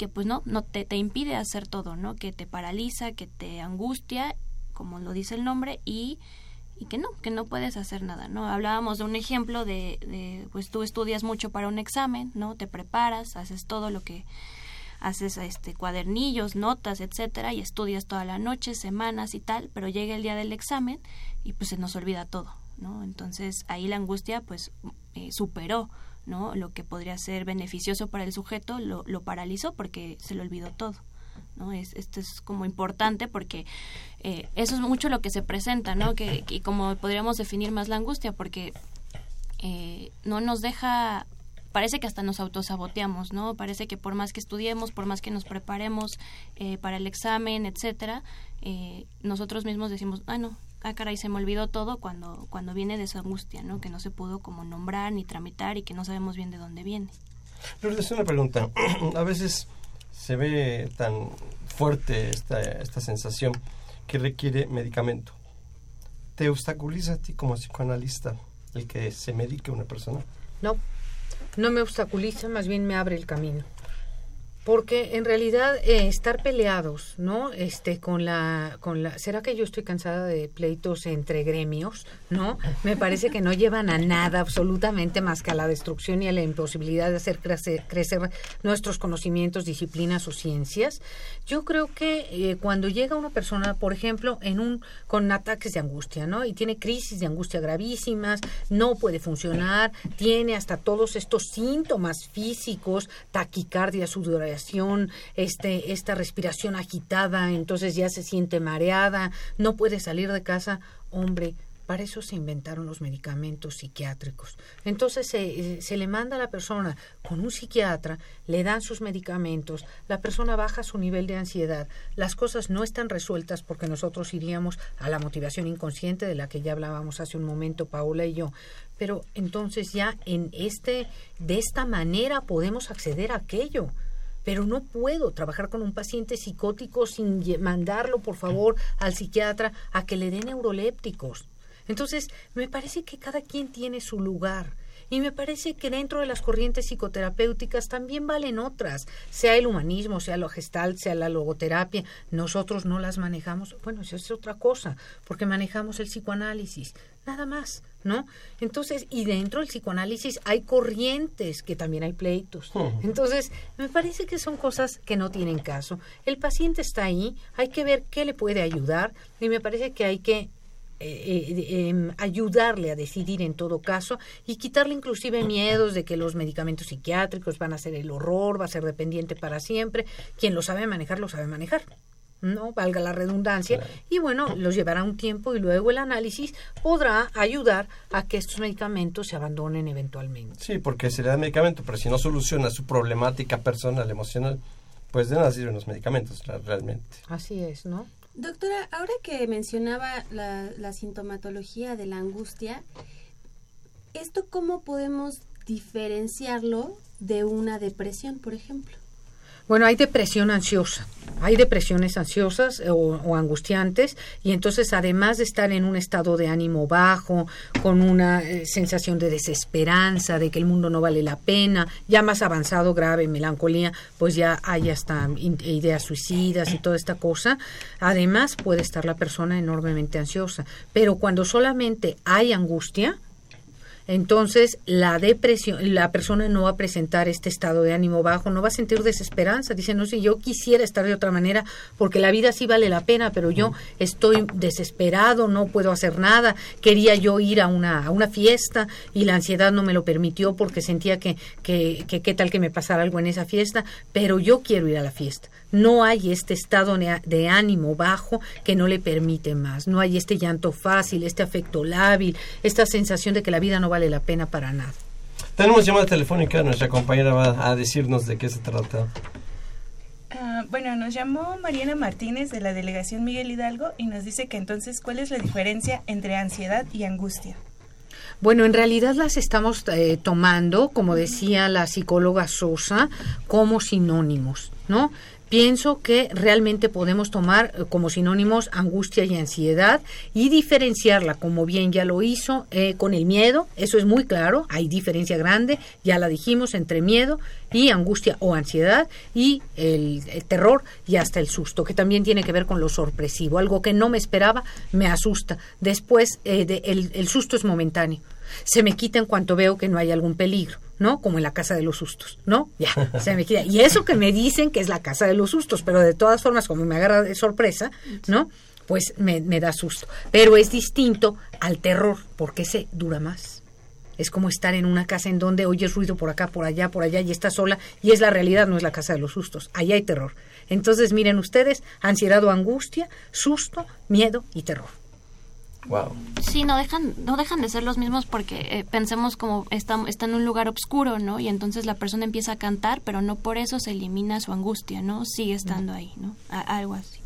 [SPEAKER 10] que pues no, no te, te impide hacer todo, ¿no? Que te paraliza, que te angustia, como lo dice el nombre, y, y que no, que no puedes hacer nada, ¿no? Hablábamos de un ejemplo de, de, pues tú estudias mucho para un examen, ¿no? Te preparas, haces todo lo que haces este cuadernillos, notas, etcétera, y estudias toda la noche, semanas y tal, pero llega el día del examen y pues se nos olvida todo, ¿no? Entonces ahí la angustia pues eh, superó ¿no? Lo que podría ser beneficioso para el sujeto lo, paralizó porque se le olvidó todo. ¿no? Es, esto es como importante porque eh, eso es mucho lo que se presenta, ¿no? Que, y como podríamos definir más la angustia, porque eh, no nos deja parece que hasta nos autosaboteamos, ¿no? Parece que por más que estudiemos, por más que nos preparemos eh, para el examen, etcétera, eh, nosotros mismos decimos, ah, no, ah, caray, se me olvidó todo cuando, cuando viene de esa angustia, ¿no? Que no se pudo como nombrar ni tramitar y que no sabemos bien de dónde viene.
[SPEAKER 7] Lourdes, una pregunta. A veces se ve tan fuerte esta, esta sensación que requiere medicamento. ¿Te obstaculiza a ti como psicoanalista el que se medique una persona?
[SPEAKER 9] No, no me obstaculiza, más bien me abre el camino. Porque en realidad eh, estar peleados, ¿no? Este con la con la ¿Será que yo estoy cansada de pleitos entre gremios, no? Me parece que no llevan a nada absolutamente más que a la destrucción y a la imposibilidad de hacer crecer, nuestros conocimientos, disciplinas o ciencias. Yo creo que eh, cuando llega una persona, por ejemplo, en un con ataques de angustia, ¿no? Y tiene crisis de angustia gravísimas, no puede funcionar, tiene hasta todos estos síntomas físicos, taquicardia, sudoración, este, esta respiración agitada, entonces ya se siente mareada, no puede salir de casa, hombre, para eso se inventaron los medicamentos psiquiátricos. Entonces se, se le manda a la persona con un psiquiatra, le dan sus medicamentos, la persona baja su nivel de ansiedad, las cosas no están resueltas porque nosotros iríamos a la motivación inconsciente de la que ya hablábamos hace un momento Paola y yo, pero entonces ya en este de esta manera podemos acceder a aquello pero no puedo trabajar con un paciente psicótico sin mandarlo, por favor, al psiquiatra a que le dé neurolépticos. Entonces, me parece que cada quien tiene su lugar. Y me parece que dentro de las corrientes psicoterapéuticas también valen otras, sea el humanismo, sea lo gestal, sea la logoterapia. Nosotros no las manejamos. Bueno, eso es otra cosa, porque manejamos el psicoanálisis, nada más, ¿no? Entonces, y dentro del psicoanálisis hay corrientes, que también hay pleitos. Entonces, me parece que son cosas que no tienen caso. El paciente está ahí, hay que ver qué le puede ayudar y me parece que hay que eh, eh, em, ayudarle a decidir en todo caso y quitarle inclusive miedos de que los medicamentos psiquiátricos van a ser el horror, va a ser dependiente para siempre. Quien lo sabe manejar, lo sabe manejar. No valga la redundancia, y bueno, los llevará un tiempo y luego el análisis podrá ayudar a que estos medicamentos se abandonen eventualmente.
[SPEAKER 7] Sí, porque se le da medicamento, pero si no soluciona su problemática personal, emocional, pues de nada sirven los medicamentos realmente.
[SPEAKER 9] Así es, ¿no?
[SPEAKER 8] Doctora, ahora que mencionaba la, la sintomatología de la angustia, ¿esto cómo podemos diferenciarlo de una depresión, por ejemplo?
[SPEAKER 9] Bueno, hay depresión ansiosa, hay depresiones ansiosas o, o, angustiantes y entonces además de estar en un estado de ánimo bajo, con una eh, sensación de desesperanza, de que el mundo no vale la pena, ya más avanzado, grave, melancolía, pues ya hay hasta ideas suicidas y toda esta cosa, además puede estar la persona enormemente ansiosa, pero cuando solamente hay angustia, entonces la depresión, la persona no va a presentar este estado de ánimo bajo, no va a sentir desesperanza, dice, no sé, yo quisiera estar de otra manera porque la vida sí vale la pena, pero yo estoy desesperado, no puedo hacer nada, quería yo ir a una, a una fiesta y la ansiedad no me lo permitió porque sentía que, que, que qué tal que me pasara algo en esa fiesta, pero yo quiero ir a la fiesta. No hay este estado de ánimo bajo que no le permite más, no hay este llanto fácil, este afecto lábil, esta sensación de que la vida no vale la pena para nada.
[SPEAKER 7] Tenemos llamada telefónica, nuestra compañera va a decirnos de qué se trata.
[SPEAKER 6] Uh, bueno, nos llamó Mariana Martínez de la delegación Miguel Hidalgo y nos dice que entonces, ¿cuál es la diferencia entre ansiedad y angustia?
[SPEAKER 9] Bueno, en realidad las estamos eh, tomando, como decía la psicóloga Sosa, como sinónimos, ¿no? Pienso que realmente podemos tomar eh, como sinónimos angustia y ansiedad y diferenciarla, como bien ya lo hizo, eh, con el miedo. Eso es muy claro, hay diferencia grande, ya la dijimos, entre miedo y angustia o ansiedad y el, terror y hasta el susto, que también tiene que ver con lo sorpresivo. Algo que no me esperaba me asusta. Después, eh, de, el, el susto es momentáneo. Se me quita en cuanto veo que no hay algún peligro ¿no? Como en la casa de los sustos, ¿no? Ya, se me queda. Y eso que me dicen que es la casa de los sustos, pero de todas formas, como me agarra de sorpresa, ¿no? Pues me, me da susto. Pero es distinto al terror, porque ese dura más. Es como estar en una casa en donde oyes ruido por acá, por allá, por allá y estás sola y es la realidad, no es la casa de los sustos. Allá hay terror. Entonces, miren ustedes, ansiedad o angustia, susto, miedo y terror.
[SPEAKER 7] Wow.
[SPEAKER 10] Sí, no dejan, no dejan de ser los mismos porque eh, pensemos como está, está en un lugar oscuro, ¿no? Y entonces la persona empieza a cantar, pero no por eso se elimina su angustia, ¿no? Sigue estando ahí, ¿no? algo así.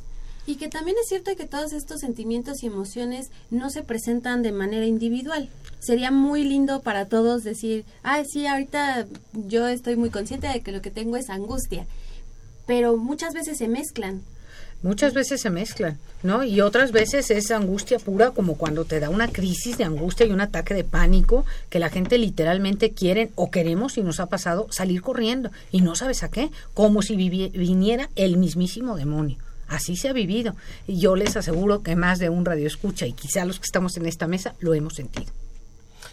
[SPEAKER 8] Y que también es cierto que todos estos sentimientos y emociones no se presentan de manera individual. Sería muy lindo para todos decir, ah, sí, ahorita yo estoy muy consciente de que lo que tengo es angustia, pero muchas veces se mezclan.
[SPEAKER 9] Muchas veces se mezclan, ¿no? Y otras veces es angustia pura, como cuando te da una crisis de angustia y un ataque de pánico, que la gente literalmente quiere o queremos, y nos ha pasado, salir corriendo y no sabes a qué, como si viniera el mismísimo demonio. Así se ha vivido. Y yo les aseguro que más de un radio escucha, y quizá los que estamos en esta mesa, lo hemos sentido.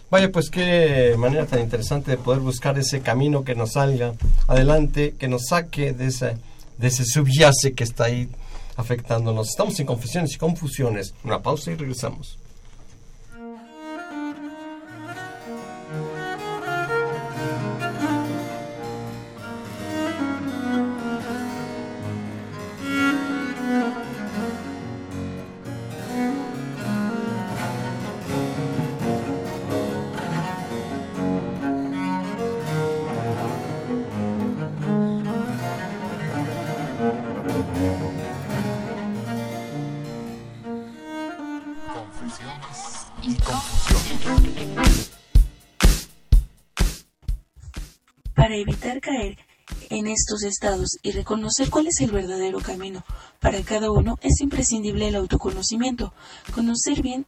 [SPEAKER 7] Vaya, pues qué manera tan interesante de poder buscar ese camino que nos salga adelante, que nos saque de ese, de ese subyace que está ahí afectándonos. Estamos en confesiones y confusiones. Una pausa y regresamos.
[SPEAKER 13] Para evitar caer en estos estados y reconocer cuál es el verdadero camino para cada uno, es imprescindible el autoconocimiento, conocer bien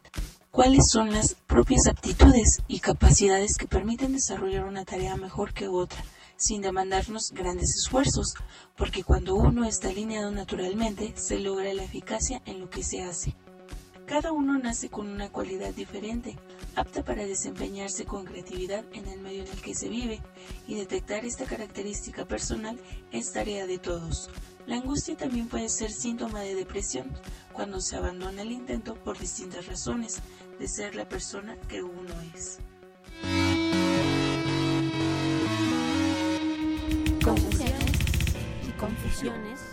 [SPEAKER 13] cuáles son las propias aptitudes y capacidades que permiten desarrollar una tarea mejor que otra, sin demandarnos grandes esfuerzos, porque cuando uno está alineado naturalmente, se logra la eficacia en lo que se hace. Cada uno nace con una cualidad diferente, apta para desempeñarse con creatividad en el medio en el que se vive, y detectar esta característica personal es tarea de todos. La angustia también puede ser síntoma de depresión cuando se abandona el intento por distintas razones de ser la persona que uno es.
[SPEAKER 2] Confusiones y confusiones.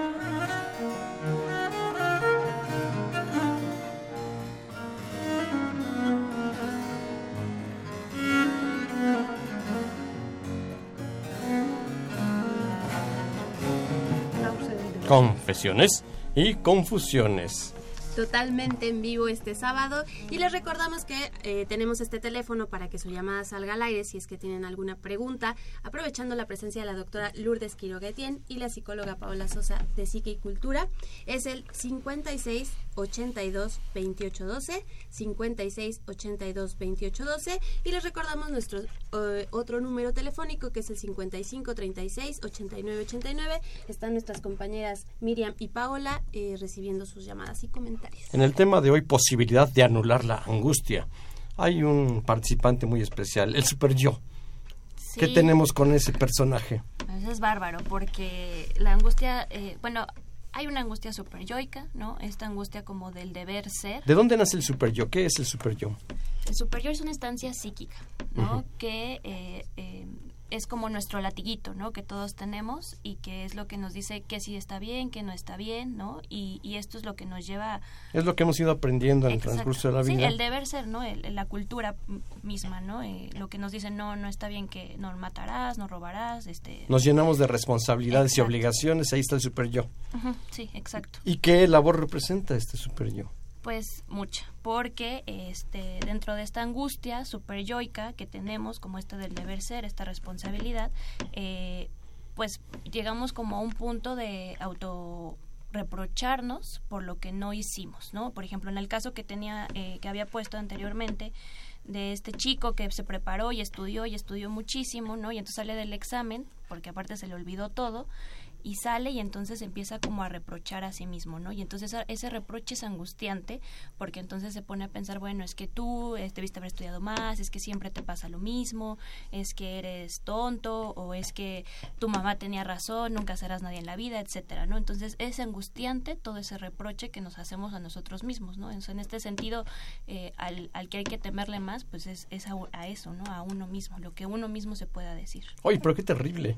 [SPEAKER 7] Confesiones y confusiones
[SPEAKER 8] totalmente en vivo este sábado y les recordamos que eh, tenemos este teléfono para que su llamada salga al aire si es que tienen alguna pregunta, aprovechando la presencia de la doctora Lourdes Quiroguetien y la psicóloga Paola Sosa de Psique y Cultura. Es el 56 82 28 12, 56 82 28 12 y les recordamos nuestro eh, otro número telefónico que es el 55 36 89 89. Están nuestras compañeras Miriam y Paola eh, recibiendo sus llamadas y comentarios.
[SPEAKER 7] En el tema de hoy, posibilidad de anular la angustia. Hay un participante muy especial, el super yo. ¿Qué tenemos con ese personaje?
[SPEAKER 10] Es bárbaro, porque la angustia, eh, bueno, hay una angustia super yoica, ¿no? Esta angustia como del deber ser.
[SPEAKER 7] ¿De dónde nace el super yo? ¿Qué es el super yo?
[SPEAKER 10] El super yo es una instancia psíquica, ¿no? Que eh, eh, es como nuestro latiguito, ¿no? Que todos tenemos y que es lo que nos dice que sí está bien, que no está bien, ¿no? Y, esto es lo que nos lleva...
[SPEAKER 7] Es lo que hemos ido aprendiendo en el transcurso de la vida.
[SPEAKER 10] Sí, el deber ser, ¿no? la cultura misma, ¿no? Eh, lo que nos dice, no, no está bien que no matarás, no robarás, este...
[SPEAKER 7] Nos llenamos de responsabilidades y obligaciones, ahí está el super yo.
[SPEAKER 10] sí, exacto.
[SPEAKER 7] ¿Y qué labor representa este super yo?
[SPEAKER 10] Pues mucha, porque este dentro de esta angustia super yoica que tenemos, como esta del deber ser, esta responsabilidad, eh, pues llegamos como a un punto de auto reprocharnos por lo que no hicimos, ¿no? Por ejemplo, en el caso que tenía, eh, que había puesto anteriormente, de este chico que se preparó y estudió y estudió muchísimo, ¿no? Y entonces sale del examen, porque aparte se le olvidó todo, y sale y entonces empieza como a reprochar a sí mismo, ¿no? Y entonces ese reproche es angustiante porque entonces se pone a pensar, bueno, es que tú eh, debiste haber estudiado más, es que siempre te pasa lo mismo, es que eres tonto o es que tu mamá tenía razón, nunca serás nadie en la vida, etcétera, ¿no? Entonces es angustiante todo ese reproche que nos hacemos a nosotros mismos, ¿no? en este sentido, eh, al, al, que hay que temerle más, pues es, es a, eso, ¿no? A uno mismo, lo que uno mismo se pueda decir.
[SPEAKER 7] Oye, pero qué terrible.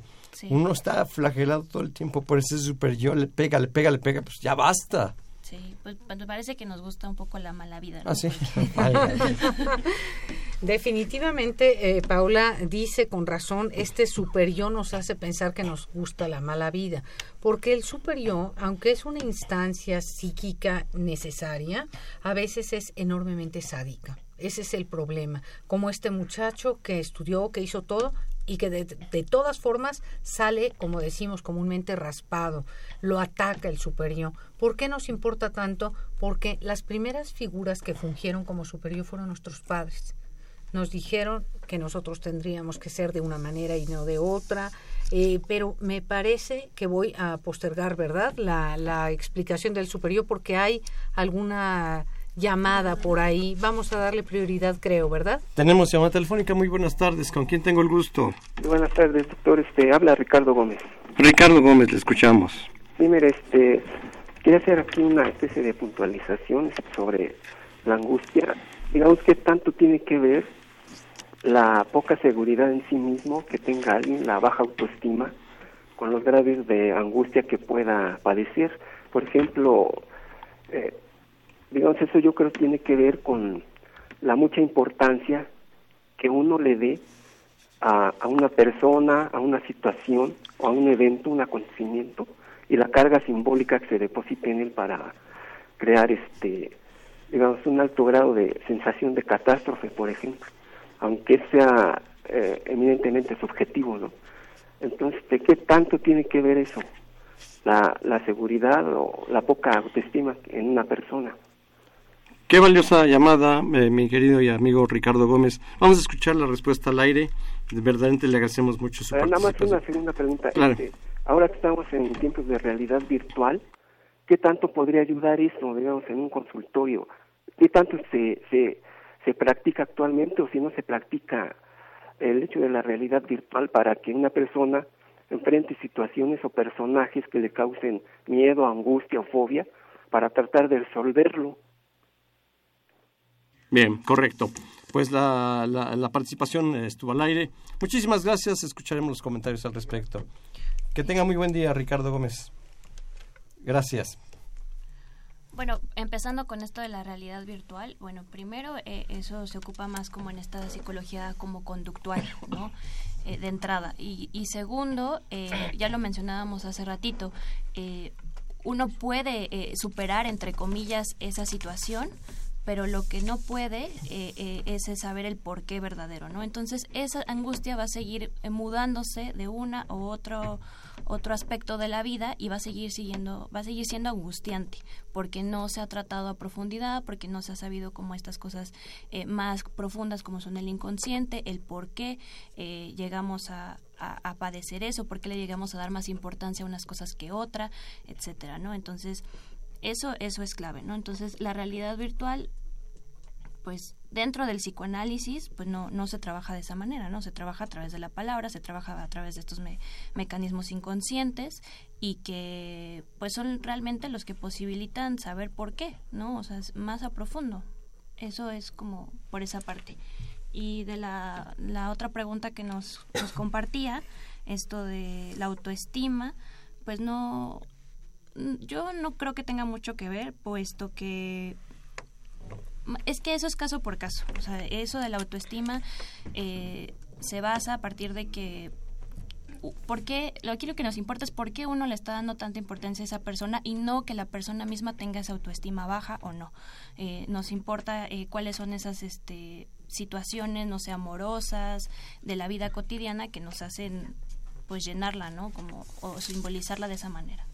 [SPEAKER 7] Uno está flagelado todo el tiempo por ese super yo, le pega, le pega, le pega, pues ya basta.
[SPEAKER 10] Sí, pues, pues me parece que nos gusta un poco la mala vida.
[SPEAKER 7] Ah, sí.
[SPEAKER 9] Definitivamente, eh, Paula dice con razón, este super yo nos hace pensar que nos gusta la mala vida, porque el super yo, aunque es una instancia psíquica necesaria, a veces es enormemente sádica. Ese es el problema. Como este muchacho que estudió, que hizo todo, y que de, todas formas sale, como decimos comúnmente, raspado, lo ataca el superior. ¿Por qué nos importa tanto? Porque las primeras figuras que fungieron como superior fueron nuestros padres. Nos dijeron que nosotros tendríamos que ser de una manera y no de otra, eh, pero me parece que voy a postergar, ¿verdad?, la, la explicación del superior porque hay alguna llamada por ahí. Vamos a darle prioridad, creo, ¿verdad?
[SPEAKER 7] Tenemos llamada telefónica. Muy buenas tardes. ¿Con quién tengo el gusto?
[SPEAKER 14] Buenas tardes, doctor. Este, habla Ricardo Gómez.
[SPEAKER 7] Ricardo Gómez, le escuchamos.
[SPEAKER 14] Sí, mire, este, quería hacer aquí una especie de puntualización sobre la angustia. Digamos que tanto tiene que ver la poca seguridad en sí mismo que tenga alguien, la baja autoestima, con los graves de angustia que pueda padecer. Por ejemplo, eh, digamos, eso yo creo tiene que ver con la mucha importancia que uno le dé a, a una persona, a una situación o a un evento, un acontecimiento, y la carga simbólica que se deposite en él para crear este digamos un alto grado de sensación de catástrofe por ejemplo aunque sea eh, eminentemente subjetivo no entonces de qué tanto tiene que ver eso la, la seguridad o la poca autoestima en una persona
[SPEAKER 7] Qué valiosa llamada, eh, mi querido y amigo Ricardo Gómez. Vamos a escuchar la respuesta al aire. Verdaderamente le agradecemos mucho su
[SPEAKER 14] Eh, Nada más una segunda pregunta.
[SPEAKER 7] Claro.
[SPEAKER 14] Este, ahora que estamos en tiempos de realidad virtual, ¿qué tanto podría ayudar esto, digamos, en un consultorio? ¿Qué tanto se, se, se practica actualmente o si no se practica el hecho de la realidad virtual para que una persona enfrente situaciones o personajes que le causen miedo, angustia o fobia para tratar de resolverlo?
[SPEAKER 7] Bien, correcto. Pues la, la, participación estuvo al aire. Muchísimas gracias. Escucharemos los comentarios al respecto. Que tenga muy buen día, Ricardo Gómez. Gracias.
[SPEAKER 10] Bueno, empezando con esto de la realidad virtual, bueno, primero eh, eso se ocupa más como en esta psicología como conductual, ¿no? Eh, de entrada. Y, y segundo, eh, ya lo mencionábamos hace ratito, eh, uno puede eh, superar, entre comillas, esa situación, pero lo que no puede eh, eh, es saber el porqué verdadero, ¿no? Entonces esa angustia va a seguir eh, mudándose de una u otro otro aspecto de la vida y va a seguir siguiendo va a seguir siendo angustiante porque no se ha tratado a profundidad porque no se ha sabido como estas cosas eh, más profundas como son el inconsciente el por qué eh, llegamos a, a, a padecer eso por qué le llegamos a dar más importancia a unas cosas que otra etcétera no entonces eso eso es clave no entonces la realidad virtual pues dentro del psicoanálisis pues no no se trabaja de esa manera no se trabaja a través de la palabra se trabaja a través de estos me- mecanismos inconscientes y que pues son realmente los que posibilitan saber por qué no o sea es más a profundo. Eso es como por esa parte. Y de la, la otra pregunta que nos, nos compartía esto de la autoestima pues no yo no creo que tenga mucho que ver puesto que es que eso es caso por caso. O sea, eso de la autoestima eh, se basa a partir de que ¿Por qué? Lo aquí lo que nos importa es por qué uno le está dando tanta importancia a esa persona y no que la persona misma tenga esa autoestima baja o no. Eh, nos importa eh, cuáles son esas este, situaciones, no sé, amorosas, de la vida cotidiana que nos hacen pues llenarla, ¿no? Como, o simbolizarla de esa manera.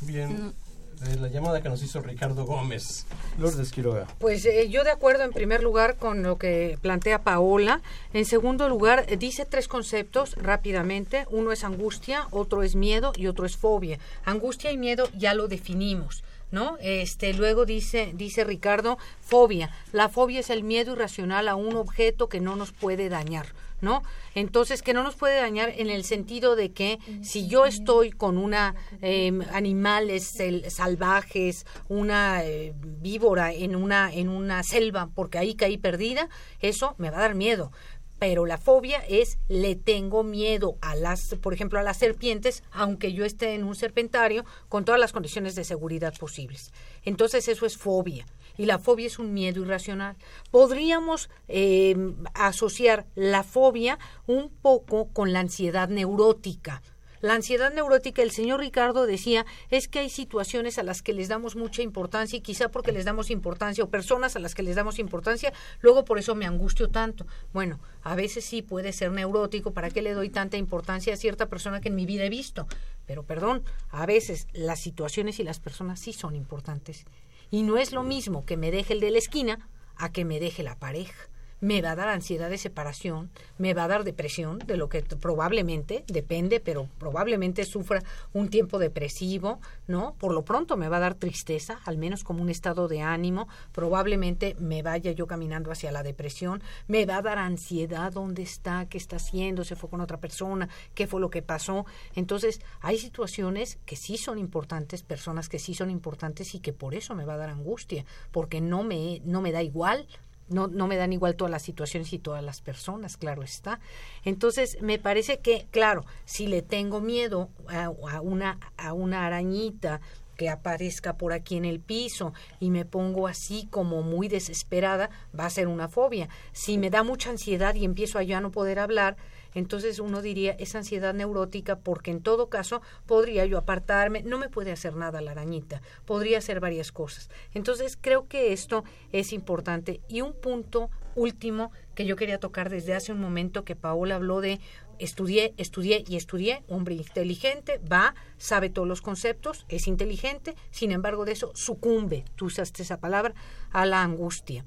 [SPEAKER 7] Bien. De la llamada que nos hizo Ricardo Gómez. Lourdes Quiroga.
[SPEAKER 9] Pues eh, yo de acuerdo en primer lugar con lo que plantea Paola. En segundo lugar, eh, dice tres conceptos rápidamente. Uno es angustia, otro es miedo y otro es fobia. Angustia y miedo ya lo definimos. ¿No? Este, luego dice, dice Ricardo, fobia. La fobia es el miedo irracional a un objeto que no nos puede dañar, ¿no? Entonces, que no nos puede dañar en el sentido de que si yo estoy con una eh, animales salvajes, una eh, víbora en una en una selva porque ahí caí perdida, eso me va a dar miedo. Pero la fobia es le tengo miedo a las, por ejemplo, a las serpientes, aunque yo esté en un serpentario con todas las condiciones de seguridad posibles. Entonces eso es fobia y la fobia es un miedo irracional. Podríamos eh, asociar la fobia un poco con la ansiedad neurótica. La ansiedad neurótica, el señor Ricardo decía, es que hay situaciones a las que les damos mucha importancia y quizá porque les damos importancia o personas a las que les damos importancia, luego por eso me angustio tanto. Bueno, a veces sí puede ser neurótico, ¿para qué le doy tanta importancia a cierta persona que en mi vida he visto? Pero perdón, a veces las situaciones y las personas sí son importantes. Y no es lo mismo que me deje el de la esquina a que me deje la pareja. Me va a dar ansiedad de separación, me va a dar depresión, de lo que probablemente, depende, pero probablemente sufra un tiempo depresivo, ¿no? Por lo pronto me va a dar tristeza, al menos como un estado de ánimo, probablemente me vaya yo caminando hacia la depresión, me va a dar ansiedad, ¿dónde está? ¿Qué está haciendo? ¿Se fue con otra persona? ¿Qué fue lo que pasó? Entonces, hay situaciones que sí son importantes, personas que sí son importantes y que por eso me va a dar angustia, porque no me, no me da igual no, no me dan igual todas las situaciones y todas las personas, claro está. Entonces, me parece que, claro, si le tengo miedo a, a una, a una arañita que aparezca por aquí en el piso y me pongo así como muy desesperada, va a ser una fobia. Si me da mucha ansiedad y empiezo a ya no poder hablar, entonces uno diría es ansiedad neurótica porque en todo caso podría yo apartarme, no me puede hacer nada la arañita, podría hacer varias cosas. Entonces creo que esto es importante. Y un punto último que yo quería tocar desde hace un momento que Paola habló de estudié, estudié y estudié, hombre inteligente, va, sabe todos los conceptos, es inteligente, sin embargo de eso sucumbe, tú usaste esa palabra, a la angustia.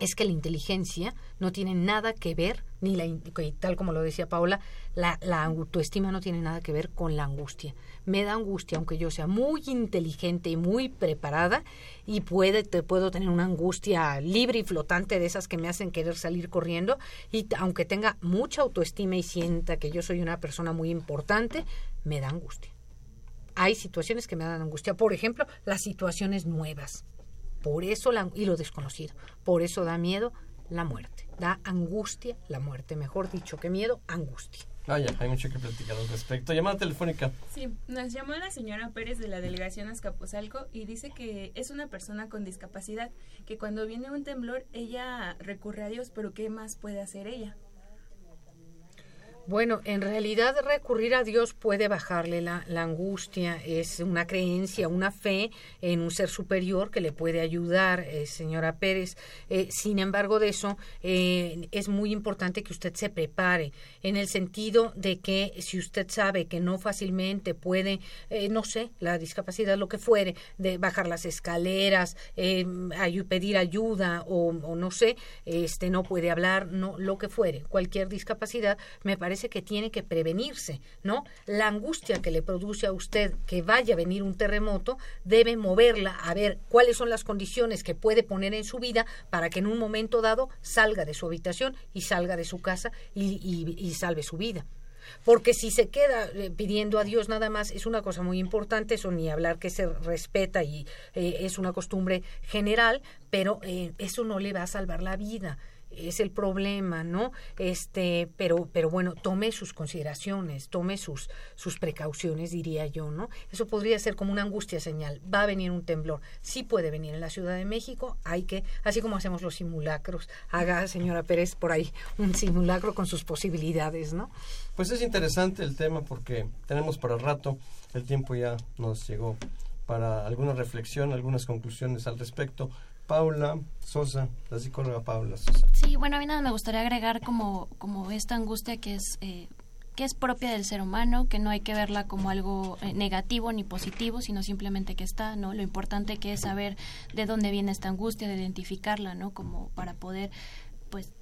[SPEAKER 9] Es que la inteligencia no tiene nada que ver, ni la, tal como lo decía Paola, la, la autoestima no tiene nada que ver con la angustia. Me da angustia, aunque yo sea muy inteligente y muy preparada, y puede, te puedo tener una angustia libre y flotante de esas que me hacen querer salir corriendo, y aunque tenga mucha autoestima y sienta que yo soy una persona muy importante, me da angustia. Hay situaciones que me dan angustia, por ejemplo, las situaciones nuevas. Por eso la, y lo desconocido. Por eso da miedo la muerte. Da angustia la muerte, mejor dicho que miedo, angustia.
[SPEAKER 7] Vaya, hay mucho que platicar al respecto. Llamada telefónica.
[SPEAKER 6] Sí, nos llamó la señora Pérez de la delegación Azcapotzalco y dice que es una persona con discapacidad, que cuando viene un temblor ella recurre a Dios, pero ¿qué más puede hacer ella?
[SPEAKER 9] Bueno, en realidad recurrir a Dios puede bajarle la, angustia, es una creencia, una fe en un ser superior que le puede ayudar, eh, señora Pérez. Eh, sin embargo, de eso eh, es muy importante que usted se prepare, en el sentido de que si usted sabe que no fácilmente puede, eh, no sé, la discapacidad, lo que fuere, de bajar las escaleras, eh, pedir ayuda o, o no sé, este no puede hablar, no, lo que fuere, cualquier discapacidad, me parece que tiene que prevenirse, ¿no? La angustia que le produce a usted que vaya a venir un terremoto debe moverla a ver cuáles son las condiciones que puede poner en su vida para que en un momento dado salga de su habitación y salga de su casa y salve su vida porque si se queda eh, pidiendo a Dios nada más es una cosa muy importante, eso ni hablar que se respeta y eh, es una costumbre general, pero eh, eso no le va a salvar la vida es el problema, ¿no? Este, pero, pero bueno, tome sus consideraciones, tome sus, sus precauciones, diría yo, ¿no? Eso podría ser como una angustia señal. Va a venir un temblor. Sí puede venir en la Ciudad de México. Hay que, así como hacemos los simulacros, haga, señora Pérez, por ahí un simulacro con sus posibilidades, ¿no?
[SPEAKER 7] Pues es interesante el tema porque tenemos para rato, el tiempo ya nos llegó para alguna reflexión, algunas conclusiones al respecto. Paula Sosa, la psicóloga Paula Sosa.
[SPEAKER 10] Sí, bueno, a mí nada me gustaría agregar como, como esta angustia que es, eh, que es propia del ser humano, que no hay que verla como algo eh, negativo ni positivo, sino simplemente que está, ¿no? Lo importante que es saber de dónde viene esta angustia, de identificarla, ¿no? Como para poder, pues,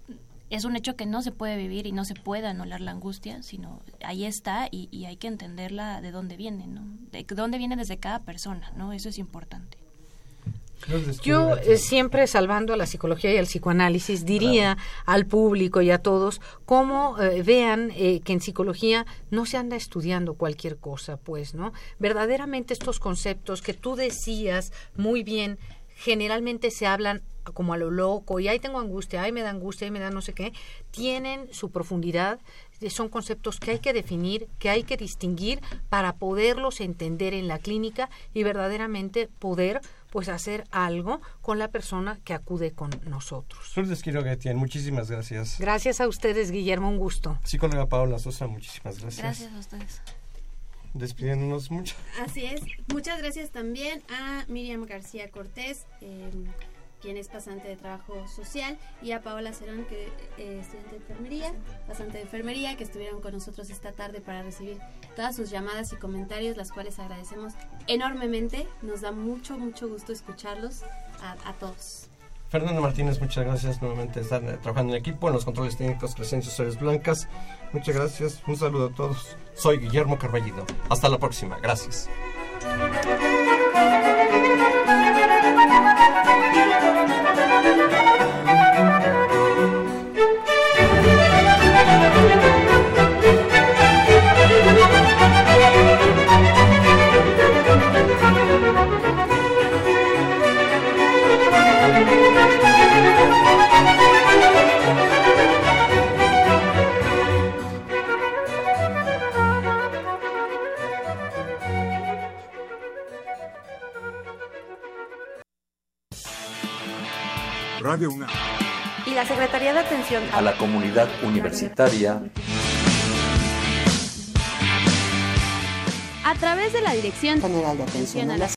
[SPEAKER 10] es un hecho que no se puede vivir y no se puede anular la angustia, sino ahí está y, y hay que entenderla de dónde viene, ¿no? De dónde viene desde cada persona, ¿no? Eso es importante.
[SPEAKER 9] Yo eh, siempre salvando a la psicología y al psicoanálisis diría al público y a todos cómo eh, vean eh, que en psicología no se anda estudiando cualquier cosa, pues, ¿no? Verdaderamente estos conceptos que tú decías muy bien generalmente se hablan como a lo loco y ahí tengo angustia, ahí me da angustia, ahí me da no sé qué, tienen su profundidad, son conceptos que hay que definir, que hay que distinguir para poderlos entender en la clínica y verdaderamente poder pues hacer algo con la persona que acude con nosotros.
[SPEAKER 7] Lourdes Quiroga Etienne, muchísimas gracias.
[SPEAKER 9] Gracias a ustedes, Guillermo, un gusto.
[SPEAKER 7] Psicóloga Paola Sosa, muchísimas gracias.
[SPEAKER 10] Gracias a ustedes.
[SPEAKER 7] Despidiéndonos mucho.
[SPEAKER 8] Así es. Muchas gracias también a Miriam García Cortés. Eh, quien es pasante de trabajo social, y a Paola Cerón, que eh, estudiante de enfermería, pasante de enfermería, que estuvieron con nosotros esta tarde para recibir todas sus llamadas y comentarios, las cuales agradecemos enormemente. Nos da mucho, mucho gusto escucharlos a, a todos.
[SPEAKER 7] Fernando Martínez, muchas gracias nuevamente por estar trabajando en equipo en los controles técnicos Crescencio Suárez Blancas. Muchas gracias, un saludo a todos. Soy Guillermo Carballido. Hasta la próxima, gracias.
[SPEAKER 15] Radio UNAM.
[SPEAKER 16] Y la Secretaría de Atención
[SPEAKER 3] a la Comunidad Universitaria.
[SPEAKER 8] A través de la Dirección General de Atención a las